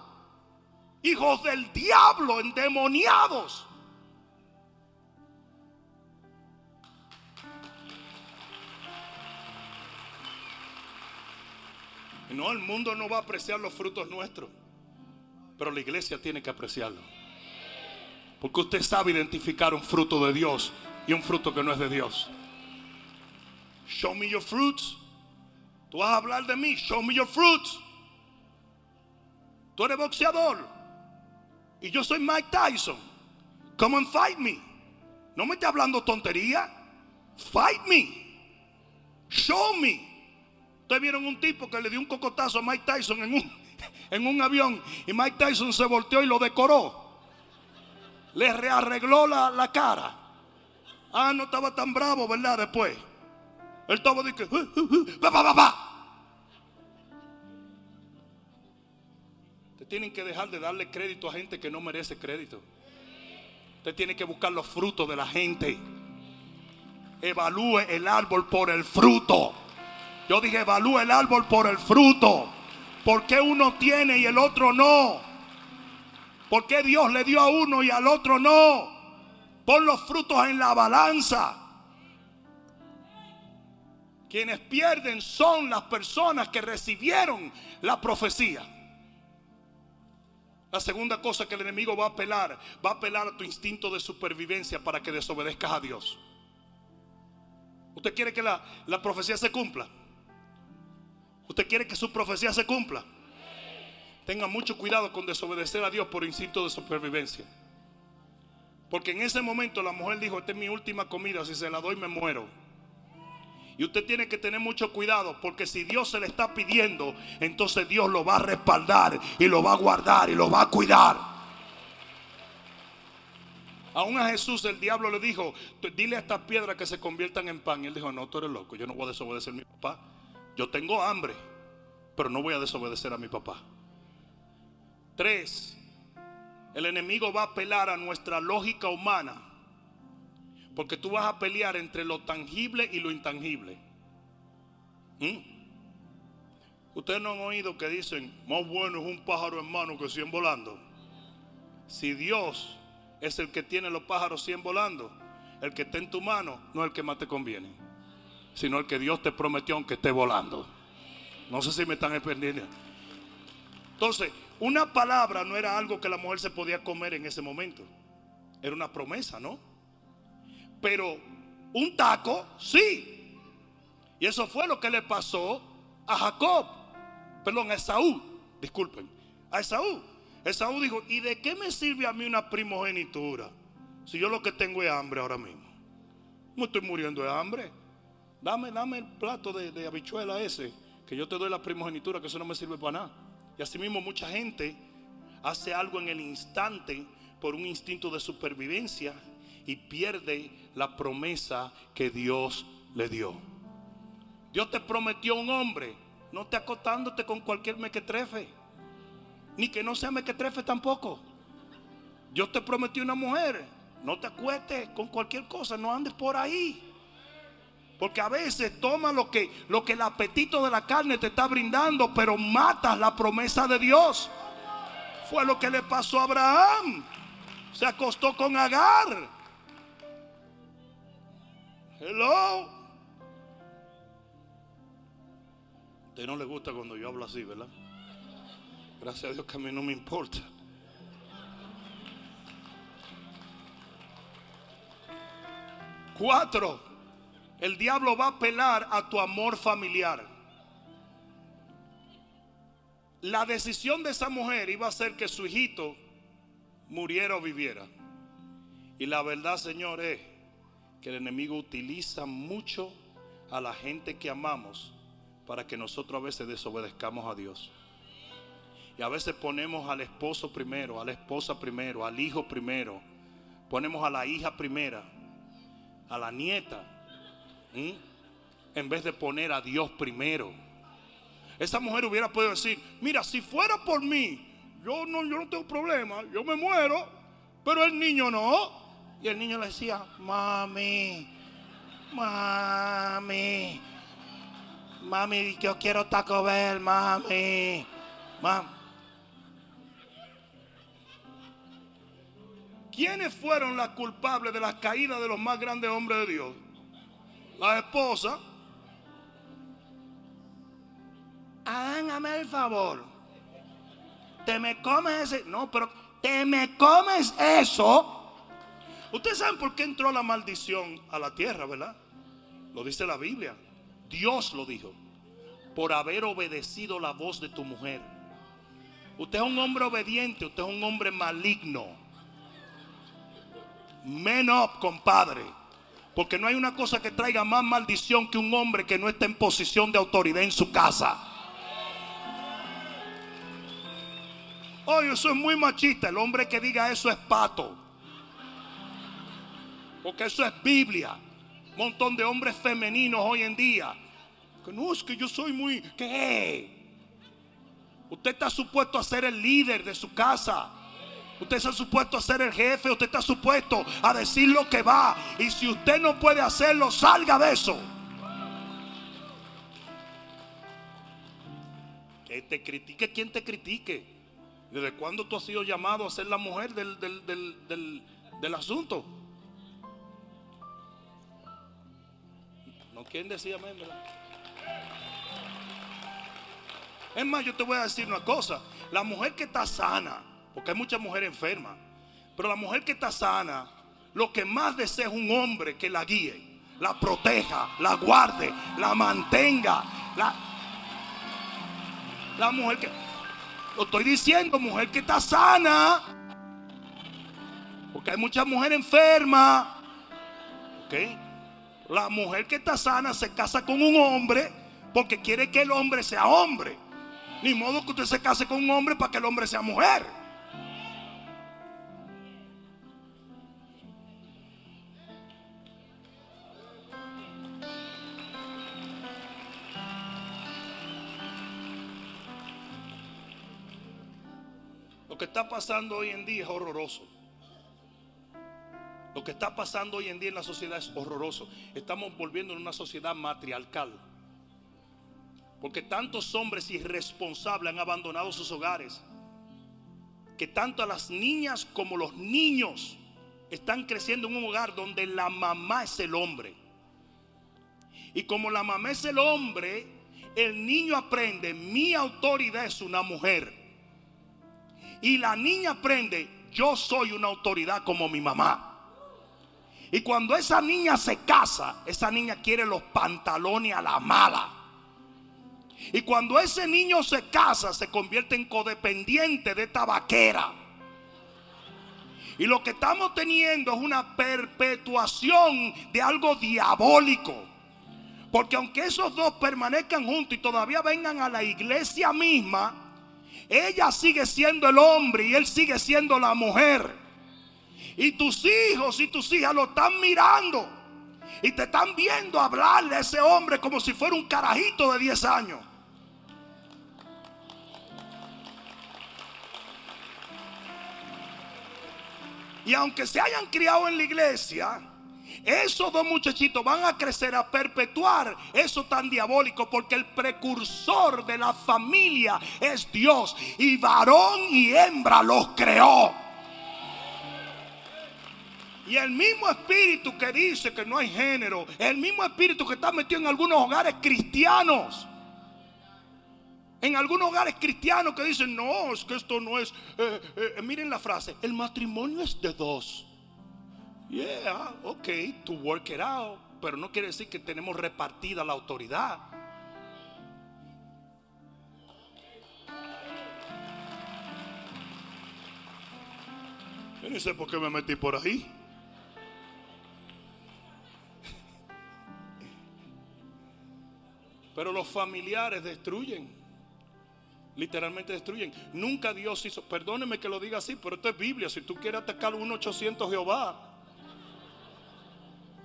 Hijos del diablo, endemoniados. No, el mundo no va a apreciar los frutos nuestros. Pero la iglesia tiene que apreciarlo. Porque usted sabe identificar un fruto de Dios y un fruto que no es de Dios. Show me your fruits. Tú vas a hablar de mí. Show me your fruits. Tú eres boxeador. Y yo soy Mike Tyson. Come and fight me. No me esté hablando tontería. Fight me. Show me. Ustedes vieron un tipo que le dio un cocotazo a Mike Tyson en un, en un avión y Mike Tyson se volteó y lo decoró. Le rearregló la, la cara. Ah, no estaba tan bravo, ¿verdad? Después. Estaba de que, uh. Tienen que dejar de darle crédito a gente que no merece crédito. Usted tiene que buscar los frutos de la gente. Evalúe el árbol por el fruto. Yo dije, evalúe el árbol por el fruto. ¿Por qué uno tiene y el otro no? ¿Por qué Dios le dio a uno y al otro no? Pon los frutos en la balanza. Quienes pierden son las personas que recibieron la profecía. La segunda cosa que el enemigo va a apelar, va a apelar a tu instinto de supervivencia para que desobedezcas a Dios. ¿Usted quiere que la, la profecía se cumpla? ¿Usted quiere que su profecía se cumpla? Tenga mucho cuidado con desobedecer a Dios por instinto de supervivencia. Porque en ese momento la mujer dijo, esta es mi última comida, si se la doy me muero. Y usted tiene que tener mucho cuidado porque si Dios se le está pidiendo, entonces Dios lo va a respaldar y lo va a guardar y lo va a cuidar. Aún a Jesús el diablo le dijo, dile a estas piedras que se conviertan en pan. Y él dijo, no, tú eres loco, yo no voy a desobedecer a mi papá. Yo tengo hambre, pero no voy a desobedecer a mi papá. Tres, el enemigo va a apelar a nuestra lógica humana. Porque tú vas a pelear entre lo tangible y lo intangible. ¿Mm? Ustedes no han oído que dicen, más bueno es un pájaro en mano que 100 volando. Si Dios es el que tiene los pájaros 100 volando, el que está en tu mano no es el que más te conviene, sino el que Dios te prometió aunque esté volando. No sé si me están entendiendo. Entonces, una palabra no era algo que la mujer se podía comer en ese momento. Era una promesa, ¿no? Pero un taco, sí. Y eso fue lo que le pasó a Jacob. Perdón, a Esaú. Disculpen. A Esaú. Esaú dijo, ¿y de qué me sirve a mí una primogenitura? Si yo lo que tengo es hambre ahora mismo. Me estoy muriendo de hambre. Dame, dame el plato de, de habichuela ese, que yo te doy la primogenitura, que eso no me sirve para nada. Y así mismo mucha gente hace algo en el instante por un instinto de supervivencia y pierde la promesa que Dios le dio. Dios te prometió un hombre, no te acotándote con cualquier mequetrefe, ni que no sea mequetrefe tampoco. Dios te prometió una mujer, no te acuestes con cualquier cosa, no andes por ahí. Porque a veces toma lo que, lo que el apetito de la carne te está brindando, pero matas la promesa de Dios. Fue lo que le pasó a Abraham. Se acostó con Agar. Hello. A usted no le gusta cuando yo hablo así, ¿verdad? Gracias a Dios que a mí no me importa. Cuatro el diablo va a apelar a tu amor familiar. La decisión de esa mujer iba a ser que su hijito muriera o viviera. Y la verdad, Señor, es que el enemigo utiliza mucho a la gente que amamos para que nosotros a veces desobedezcamos a Dios. Y a veces ponemos al esposo primero, a la esposa primero, al hijo primero. Ponemos a la hija primera, a la nieta. En vez de poner a Dios primero. Esa mujer hubiera podido decir, mira, si fuera por mí, yo no, yo no tengo problema, yo me muero, pero el niño no. Y el niño le decía, mami, mami, mami, yo quiero Taco Bell, mami, mami. ¿Quiénes fueron las culpables de la caída de los más grandes hombres de Dios? La esposa. Hágame el favor. Te me comes ese. No, pero te me comes eso Ustedes saben por qué entró la maldición a la tierra, ¿verdad? Lo dice la Biblia. Dios lo dijo. Por haber obedecido la voz de tu mujer. Usted es un hombre obediente, usted es un hombre maligno. Men up, compadre. Porque no hay una cosa que traiga más maldición que un hombre que no está en posición de autoridad en su casa. Oye, eso es muy machista. El hombre que diga eso es pato. Porque eso es Biblia. Un montón de hombres femeninos hoy en día. Que no, es que yo soy muy... ¿Qué? Usted está supuesto a ser el líder de su casa. Usted está supuesto a ser el jefe. Usted está supuesto a decir lo que va. Y si usted no puede hacerlo, salga de eso. Que te critique quien te critique. ¿Desde cuándo tú has sido llamado a ser la mujer del, del, del asunto? ¿Quién decía amén? Es más, yo te voy a decir una cosa. La mujer que está sana, porque hay muchas mujeres enfermas, pero la mujer que está sana, lo que más desea es un hombre que la guíe, la proteja, la guarde, la mantenga. La, la mujer que, lo estoy diciendo, mujer que está sana, porque hay muchas mujeres enfermas. ¿Ok? La mujer que está sana se casa con un hombre porque quiere que el hombre sea hombre. Ni modo que usted se case con un hombre para que el hombre sea mujer. Lo que está pasando hoy en día es horroroso. Lo que está pasando hoy en día en la sociedad es horroroso. Estamos volviendo en una sociedad matriarcal. Porque tantos hombres irresponsables han abandonado sus hogares. Que tanto a las niñas como los niños están creciendo en un hogar donde la mamá es el hombre. Y como la mamá es el hombre, el niño aprende, mi autoridad es una mujer. Y la niña aprende, yo soy una autoridad como mi mamá. Y cuando esa niña se casa, esa niña quiere los pantalones a la mala. Y cuando ese niño se casa, se convierte en codependiente de esta vaquera. Y lo que estamos teniendo es una perpetuación de algo diabólico. Porque aunque esos dos permanezcan juntos y todavía vengan a la iglesia misma, ella sigue siendo el hombre y él sigue siendo la mujer. Y tus hijos y tus hijas lo están mirando. Y te están viendo hablarle a ese hombre como si fuera un carajito de 10 años. Y aunque se hayan criado en la iglesia, esos dos muchachitos van a crecer a perpetuar eso tan diabólico porque el precursor de la familia es Dios y varón y hembra los creó. Y el mismo espíritu que dice que no hay género, el mismo espíritu que está metido en algunos hogares cristianos. En algunos hogares cristianos que dicen, no, es que esto no es... Eh, eh, miren la frase, el matrimonio es de dos. Yeah, ok, to work it out. Pero no quiere decir que tenemos repartida la autoridad. Yo no sé por qué me metí por ahí. Pero los familiares destruyen. Literalmente destruyen. Nunca Dios hizo, perdóneme que lo diga así, pero esto es Biblia. Si tú quieres atacar un 800 Jehová,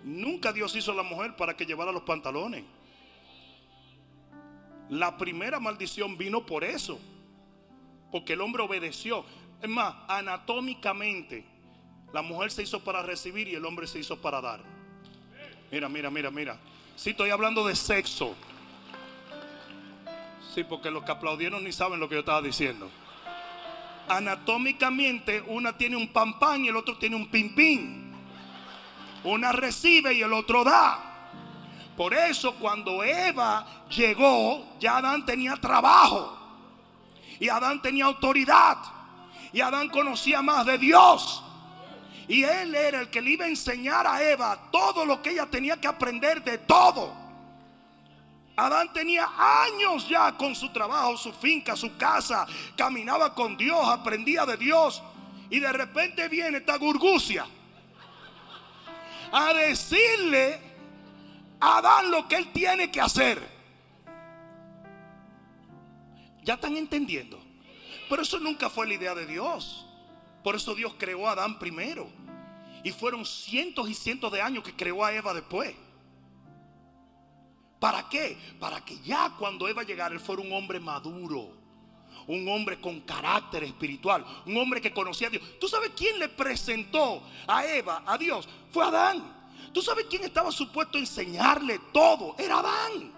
nunca Dios hizo a la mujer para que llevara los pantalones. La primera maldición vino por eso. Porque el hombre obedeció. Es más, anatómicamente, la mujer se hizo para recibir y el hombre se hizo para dar. Mira, mira, mira, mira. Si estoy hablando de sexo. Sí, porque los que aplaudieron ni saben lo que yo estaba diciendo. Anatómicamente, una tiene un pan pan y el otro tiene un pin pin. Una recibe y el otro da. Por eso cuando Eva llegó, ya Adán tenía trabajo. Y Adán tenía autoridad. Y Adán conocía más de Dios. Y él era el que le iba a enseñar a Eva todo lo que ella tenía que aprender de todo. Adán tenía años ya con su trabajo, su finca, su casa. Caminaba con Dios, aprendía de Dios. Y de repente viene esta gurgucia a decirle a Adán lo que él tiene que hacer. ¿Ya están entendiendo? Pero eso nunca fue la idea de Dios. Por eso Dios creó a Adán primero. Y fueron cientos y cientos de años que creó a Eva después. ¿Para qué? Para que ya cuando Eva llegara, él fuera un hombre maduro. Un hombre con carácter espiritual. Un hombre que conocía a Dios. ¿Tú sabes quién le presentó a Eva, a Dios? Fue Adán. ¿Tú sabes quién estaba supuesto a enseñarle todo? Era Adán.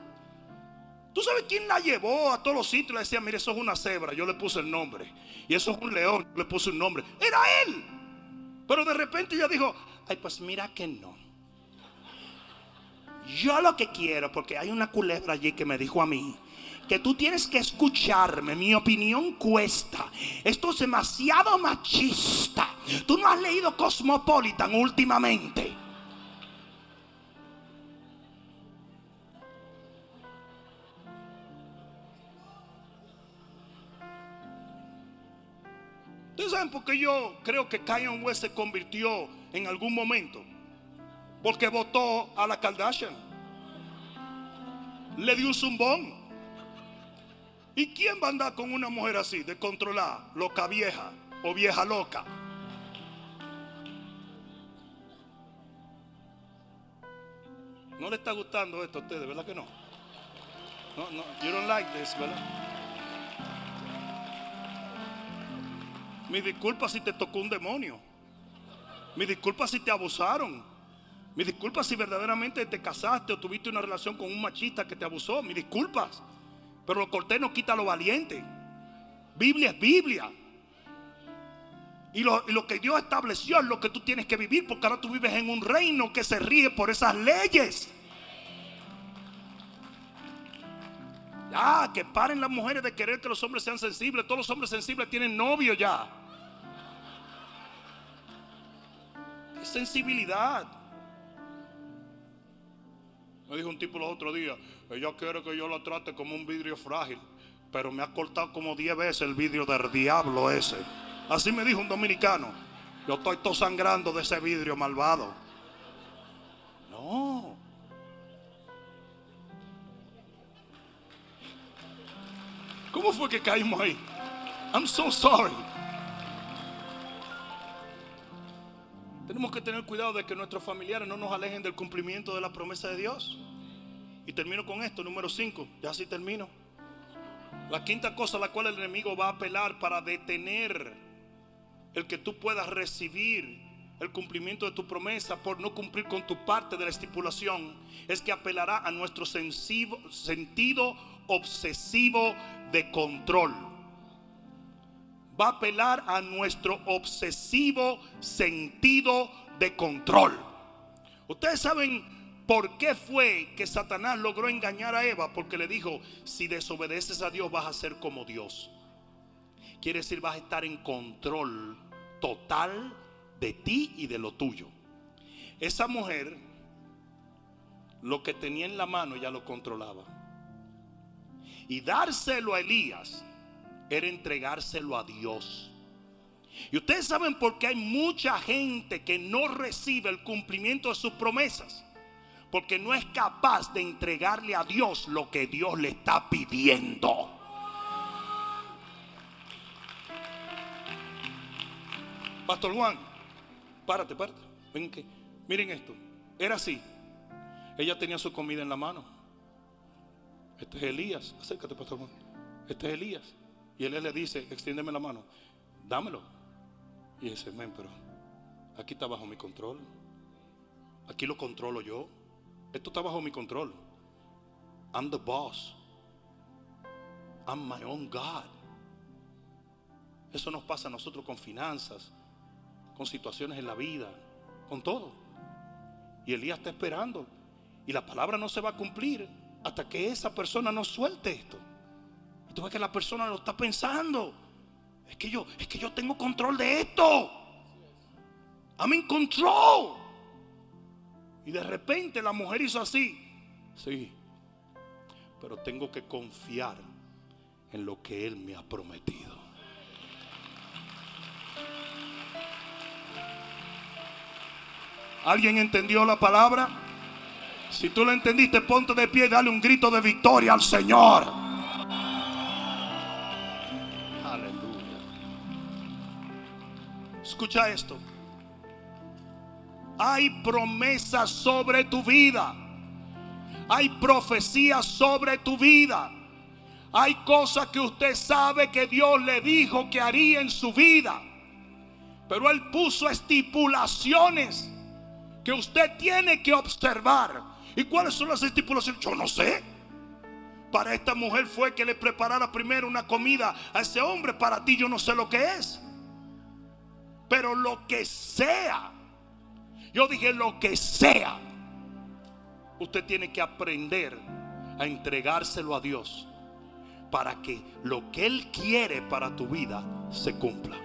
¿Tú sabes quién la llevó a todos los sitios? Le decía, mire, eso es una cebra, yo le puse el nombre. Y eso es un león, yo le puse un nombre. Era él. Pero de repente ella dijo, ay, pues mira que no. Yo lo que quiero, porque hay una culebra allí que me dijo a mí, que tú tienes que escucharme, mi opinión cuesta. Esto es demasiado machista. Tú no has leído Cosmopolitan últimamente. ¿Ustedes saben por qué yo creo que Kanye West se convirtió en algún momento? Porque votó a la Kardashian. Le dio un zumbón. ¿Y quién va a andar con una mujer así, de controlar, loca vieja o vieja loca? No le está gustando esto a ustedes, ¿verdad que no? No, no, you don't like this, ¿verdad? Mi disculpa si te tocó un demonio. Mi disculpa si te abusaron. Mi disculpa si verdaderamente te casaste o tuviste una relación con un machista que te abusó. Mi disculpas. Pero lo cortés no quita lo valiente. Biblia es Biblia. Y lo, y lo, que Dios estableció es lo que tú tienes que vivir. Porque ahora tú vives en un reino que se ríe por esas leyes. Ya, que paren las mujeres de querer que los hombres sean sensibles. Todos los hombres sensibles tienen novio ya. Es sensibilidad. Me dijo un tipo los otros días, ella quiere que yo la trate como un vidrio frágil, pero me ha cortado como 10 veces el vidrio del diablo ese. Así me dijo un dominicano. Yo estoy todo sangrando de ese vidrio malvado. No. ¿Cómo fue que caímos ahí? I'm so sorry. Tenemos que tener cuidado de que nuestros familiares no nos alejen del cumplimiento de la promesa de Dios. Y termino con esto, número 5. Ya así termino. La quinta cosa a la cual el enemigo va a apelar para detener el que tú puedas recibir el cumplimiento de tu promesa por no cumplir con tu parte de la estipulación es que apelará a nuestro sentido obsesivo de control. Va a apelar a nuestro obsesivo sentido de control. Ustedes saben por qué fue que Satanás logró engañar a Eva. Porque le dijo, si desobedeces a Dios vas a ser como Dios. Quiere decir, vas a estar en control total de ti y de lo tuyo. Esa mujer, lo que tenía en la mano ya lo controlaba. Y dárselo a Elías era entregárselo a Dios. Y ustedes saben por qué hay mucha gente que no recibe el cumplimiento de sus promesas. Porque no es capaz de entregarle a Dios lo que Dios le está pidiendo. Pastor Juan, párate, párate. Ven que, miren esto. Era así. Ella tenía su comida en la mano. Este es Elías. Acércate, Pastor Juan. Este es Elías. Y él le dice, extiéndeme la mano. Dámelo. Y dice, men, pero aquí está bajo mi control. Aquí lo controlo yo. Esto está bajo mi control. I'm the boss. I'm my own God. Eso nos pasa a nosotros con finanzas, con situaciones en la vida, con todo. Y Elías está esperando. Y la palabra no se va a cumplir hasta que esa persona no suelte esto. Tú ves que la persona lo está pensando. Es que yo, es que yo tengo control de esto. I'm in control. Y de repente la mujer hizo así. Sí. Pero tengo que confiar en lo que Él me ha prometido. ¿Alguien entendió la palabra? Si tú lo entendiste, ponte de pie y dale un grito de victoria al Señor. Escucha esto. Hay promesas sobre tu vida. Hay profecías sobre tu vida. Hay cosas que usted sabe que Dios le dijo que haría en su vida. Pero Él puso estipulaciones que usted tiene que observar. ¿Y cuáles son las estipulaciones? Yo no sé. Para esta mujer fue que le preparara primero una comida a ese hombre. Para ti yo no sé lo que es. Pero lo que sea. Yo dije lo que sea. Usted tiene que aprender a entregárselo a Dios para que lo que Él quiere para tu vida se cumpla.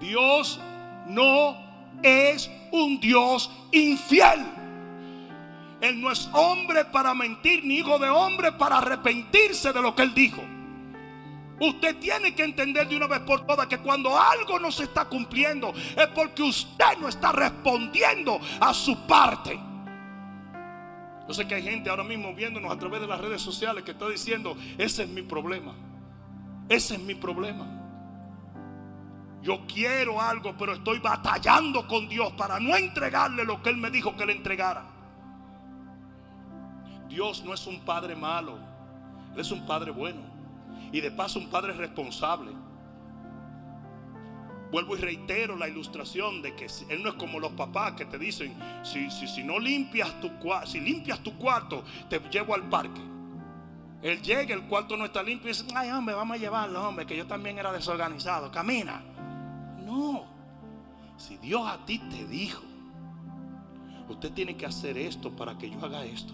Dios no es un Dios infiel. Él no es hombre para mentir, ni hijo de hombre para arrepentirse de lo que él dijo. Usted tiene que entender de una vez por todas que cuando algo no se está cumpliendo es porque usted no está respondiendo a su parte. Yo sé que hay gente ahora mismo viéndonos a través de las redes sociales que está diciendo, ese es mi problema. Ese es mi problema. Yo quiero algo, pero estoy batallando con Dios para no entregarle lo que Él me dijo que le entregara. Dios no es un padre malo, Él es un padre bueno. Y de paso un padre responsable. Vuelvo y reitero la ilustración de que Él no es como los papás que te dicen, si, si, si no limpias tu, si limpias tu cuarto, te llevo al parque. Él llega, el cuarto no está limpio y dice, ay hombre, vamos a llevarlo, hombre, que yo también era desorganizado. Camina. No. Si Dios a ti te dijo, usted tiene que hacer esto para que yo haga esto.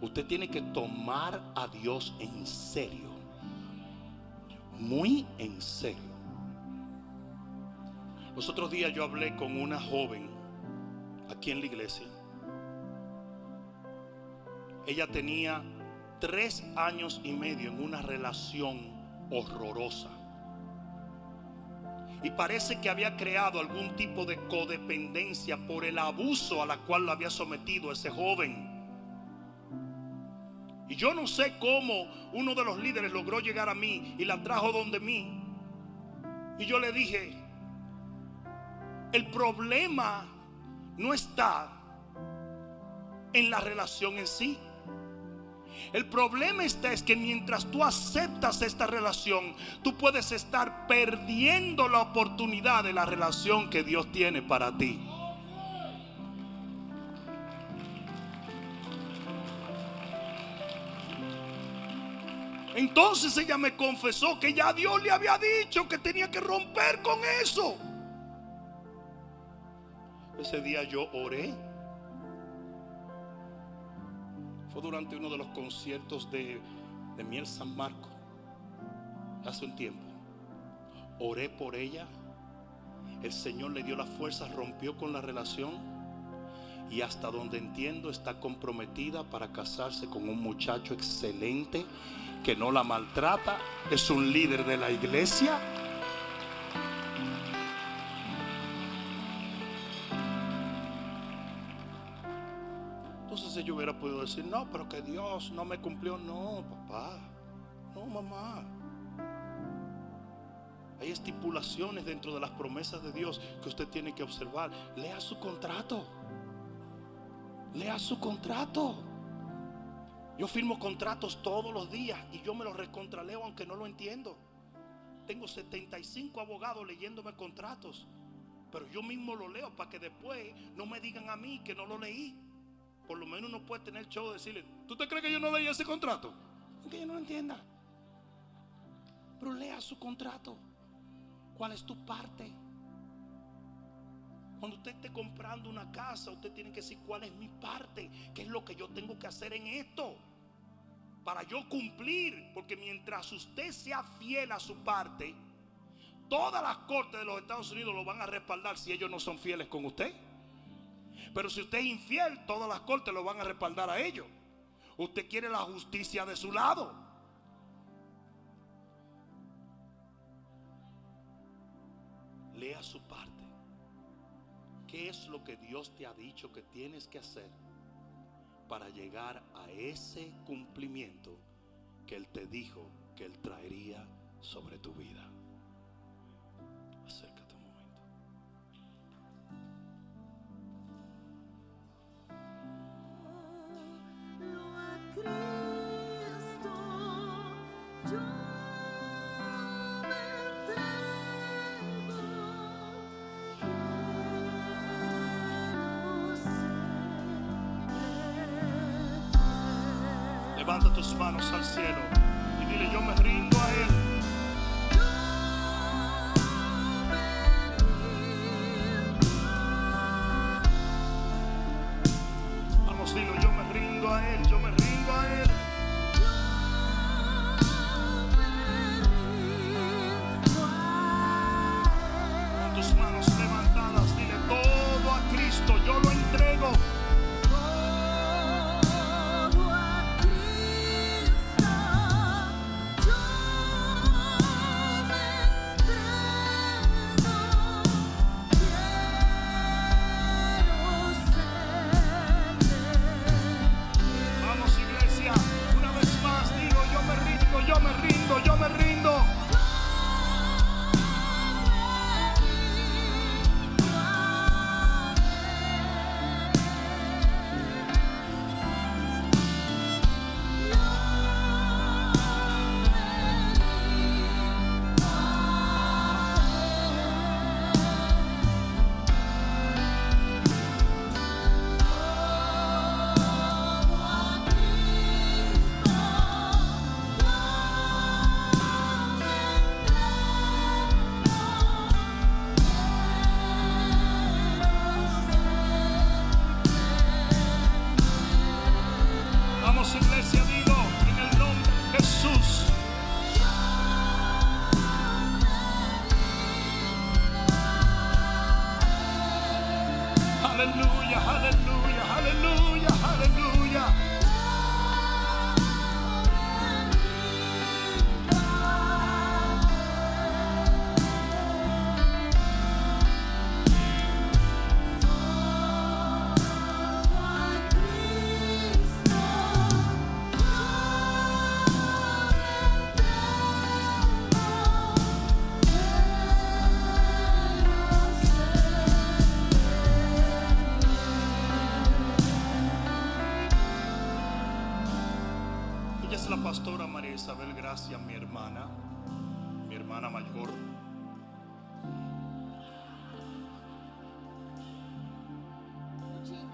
Usted tiene que tomar a Dios en serio. Muy en serio. Los otros días yo hablé con una joven aquí en la iglesia. Ella tenía tres años y medio en una relación horrorosa y parece que había creado algún tipo de codependencia por el abuso a la cual lo había sometido ese joven. Y yo no sé cómo uno de los líderes logró llegar a mí y la trajo donde mí. Y yo le dije, el problema no está en la relación en sí. El problema está es que mientras tú aceptas esta relación, tú puedes estar perdiendo la oportunidad de la relación que Dios tiene para ti. Entonces ella me confesó que ya Dios le había dicho que tenía que romper con eso. Ese día yo oré fue durante uno de los conciertos de, de Miel San Marco, hace un tiempo. Oré por ella. El Señor le dio la fuerza, rompió con la relación. Y hasta donde entiendo está comprometida para casarse con un muchacho excelente que no la maltrata. Es un líder de la iglesia Entonces yo hubiera podido decir, no, pero que Dios no me cumplió. No, papá. No, mamá. Hay estipulaciones dentro de las promesas de Dios que usted tiene que observar. Lea su contrato. Lea su contrato. Yo firmo contratos todos los días y yo me los recontraleo aunque no lo entiendo. Tengo 75 abogados leyéndome contratos. Pero yo mismo lo leo para que después no me digan a mí que no lo leí. Por lo menos uno puede tener show de decirle, ¿tú te crees que yo no leí ese contrato? Aunque yo no lo entienda. Pero lea su contrato. ¿Cuál es tu parte? Cuando usted esté comprando una casa, usted tiene que decir cuál es mi parte, qué es lo que yo tengo que hacer en esto. Para yo cumplir, porque mientras usted sea fiel a su parte, todas las cortes de los Estados Unidos lo van a respaldar si ellos no son fieles con usted. Pero si usted es infiel, todas las cortes lo van a respaldar a ellos. Usted quiere la justicia de su lado. Lea su parte. ¿Qué es lo que Dios te ha dicho que tienes que hacer para llegar a ese cumplimiento que Él te dijo que Él traería sobre tu vida? Levanta tus manos al cielo y dile, yo me rindo a Él. Gracia, mi hermana, mi hermana mayor.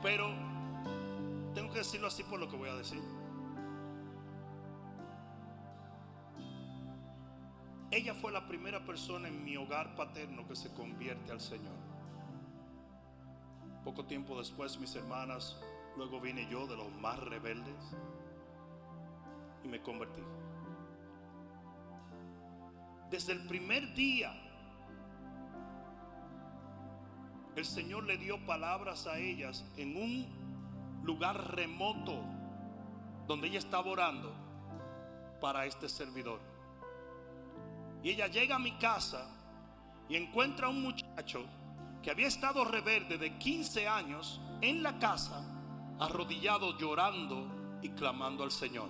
Pero tengo que decirlo así por lo que voy a decir. Ella fue la primera persona en mi hogar paterno que se convierte al Señor. Poco tiempo después mis hermanas, luego vine yo de los más rebeldes y me convertí. Desde el primer día, el Señor le dio palabras a ellas en un lugar remoto donde ella estaba orando para este servidor. Y ella llega a mi casa y encuentra a un muchacho que había estado rebelde de 15 años en la casa arrodillado llorando y clamando al Señor.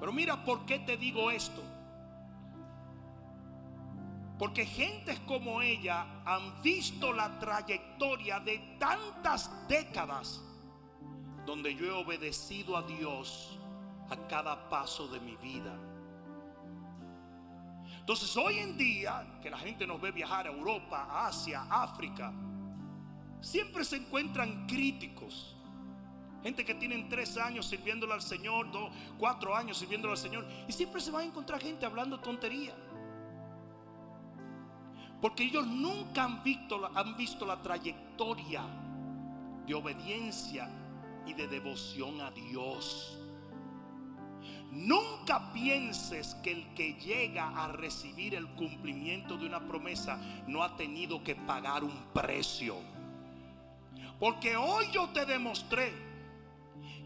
Pero mira, ¿por qué te digo esto? Porque gentes como ella han visto la trayectoria de tantas décadas donde yo he obedecido a Dios a cada paso de mi vida. Entonces hoy en día que la gente nos ve viajar a Europa, Asia, África, siempre se encuentran críticos. Gente que tienen tres años sirviéndole al Señor, dos, cuatro años sirviéndole al Señor. Y siempre se va a encontrar gente hablando tontería. Porque ellos nunca han visto, han visto la trayectoria de obediencia y de devoción a Dios. Nunca pienses que el que llega a recibir el cumplimiento de una promesa no ha tenido que pagar un precio. Porque hoy yo te demostré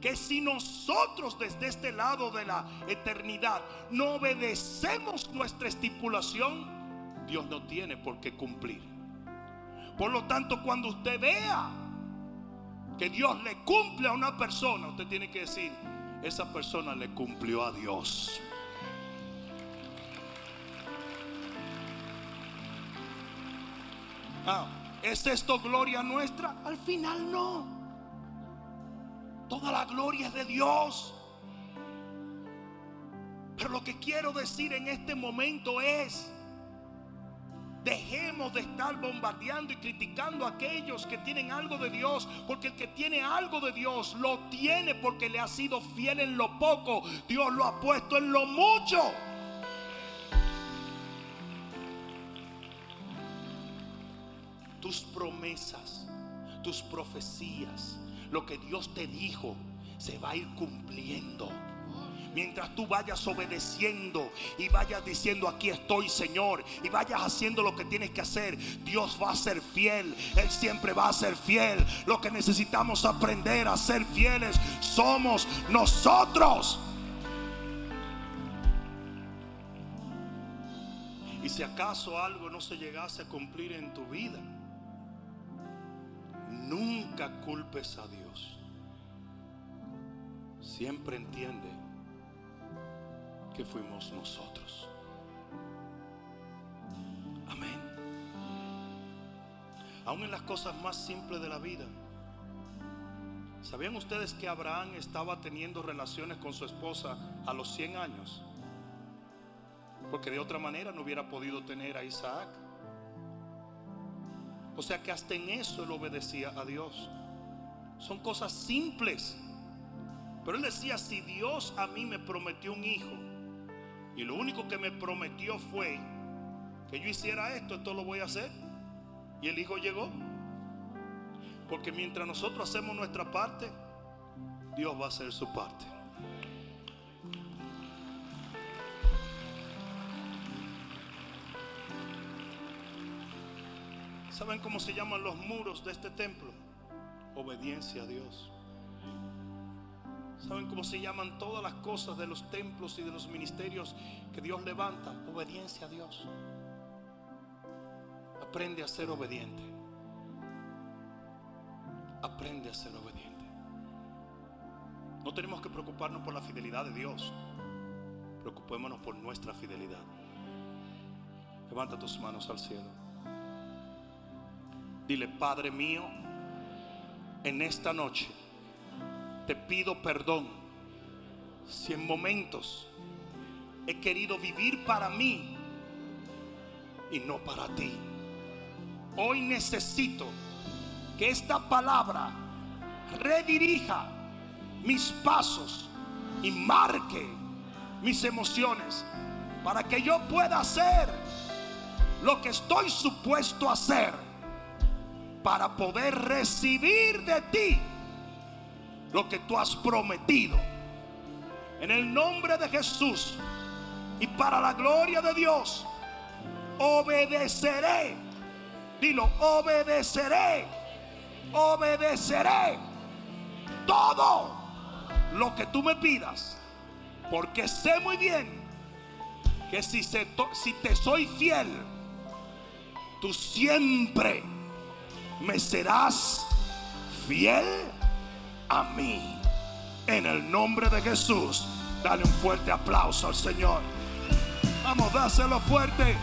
que si nosotros desde este lado de la eternidad no obedecemos nuestra estipulación, Dios no tiene por qué cumplir. Por lo tanto, cuando usted vea que Dios le cumple a una persona, usted tiene que decir, esa persona le cumplió a Dios. Ah, ¿Es esto gloria nuestra? Al final no. Toda la gloria es de Dios. Pero lo que quiero decir en este momento es, dejemos de estar bombardeando y criticando a aquellos que tienen algo de Dios, porque el que tiene algo de Dios lo tiene porque le ha sido fiel en lo poco, Dios lo ha puesto en lo mucho. Tus promesas, tus profecías, lo que Dios te dijo, se va a ir cumpliendo. Mientras tú vayas obedeciendo y vayas diciendo aquí estoy Señor y vayas haciendo lo que tienes que hacer, Dios va a ser fiel, Él siempre va a ser fiel. Lo que necesitamos aprender a ser fieles somos nosotros. Y si acaso algo no se llegase a cumplir en tu vida, nunca culpes a Dios. Siempre entiende que fuimos nosotros. Amén. Aún en las cosas más simples de la vida. ¿Sabían ustedes que Abraham estaba teniendo relaciones con su esposa a los 100 años? Porque de otra manera no hubiera podido tener a Isaac. O sea que hasta en eso él obedecía a Dios. Son cosas simples. Pero él decía, si Dios a mí me prometió un hijo, y lo único que me prometió fue que yo hiciera esto, esto lo voy a hacer. Y el hijo llegó. Porque mientras nosotros hacemos nuestra parte, Dios va a hacer su parte. ¿Saben cómo se llaman los muros de este templo? Obediencia a Dios. ¿Saben cómo se llaman todas las cosas de los templos y de los ministerios que Dios levanta? Obediencia a Dios. Aprende a ser obediente. Aprende a ser obediente. No tenemos que preocuparnos por la fidelidad de Dios. Preocupémonos por nuestra fidelidad. Levanta tus manos al cielo. Dile, Padre mío, en esta noche te pido perdón si en momentos he querido vivir para mí y no para ti. Hoy necesito que esta palabra redirija mis pasos y marque mis emociones para que yo pueda hacer lo que estoy supuesto a hacer para poder recibir de ti lo que tú has prometido. En el nombre de Jesús y para la gloria de Dios, obedeceré. Dilo, obedeceré. Obedeceré todo lo que tú me pidas. Porque sé muy bien que si, si te soy fiel, tú siempre me serás fiel a mí. En el nombre de Jesús, dale un fuerte aplauso al Señor. Vamos, dáselo fuerte.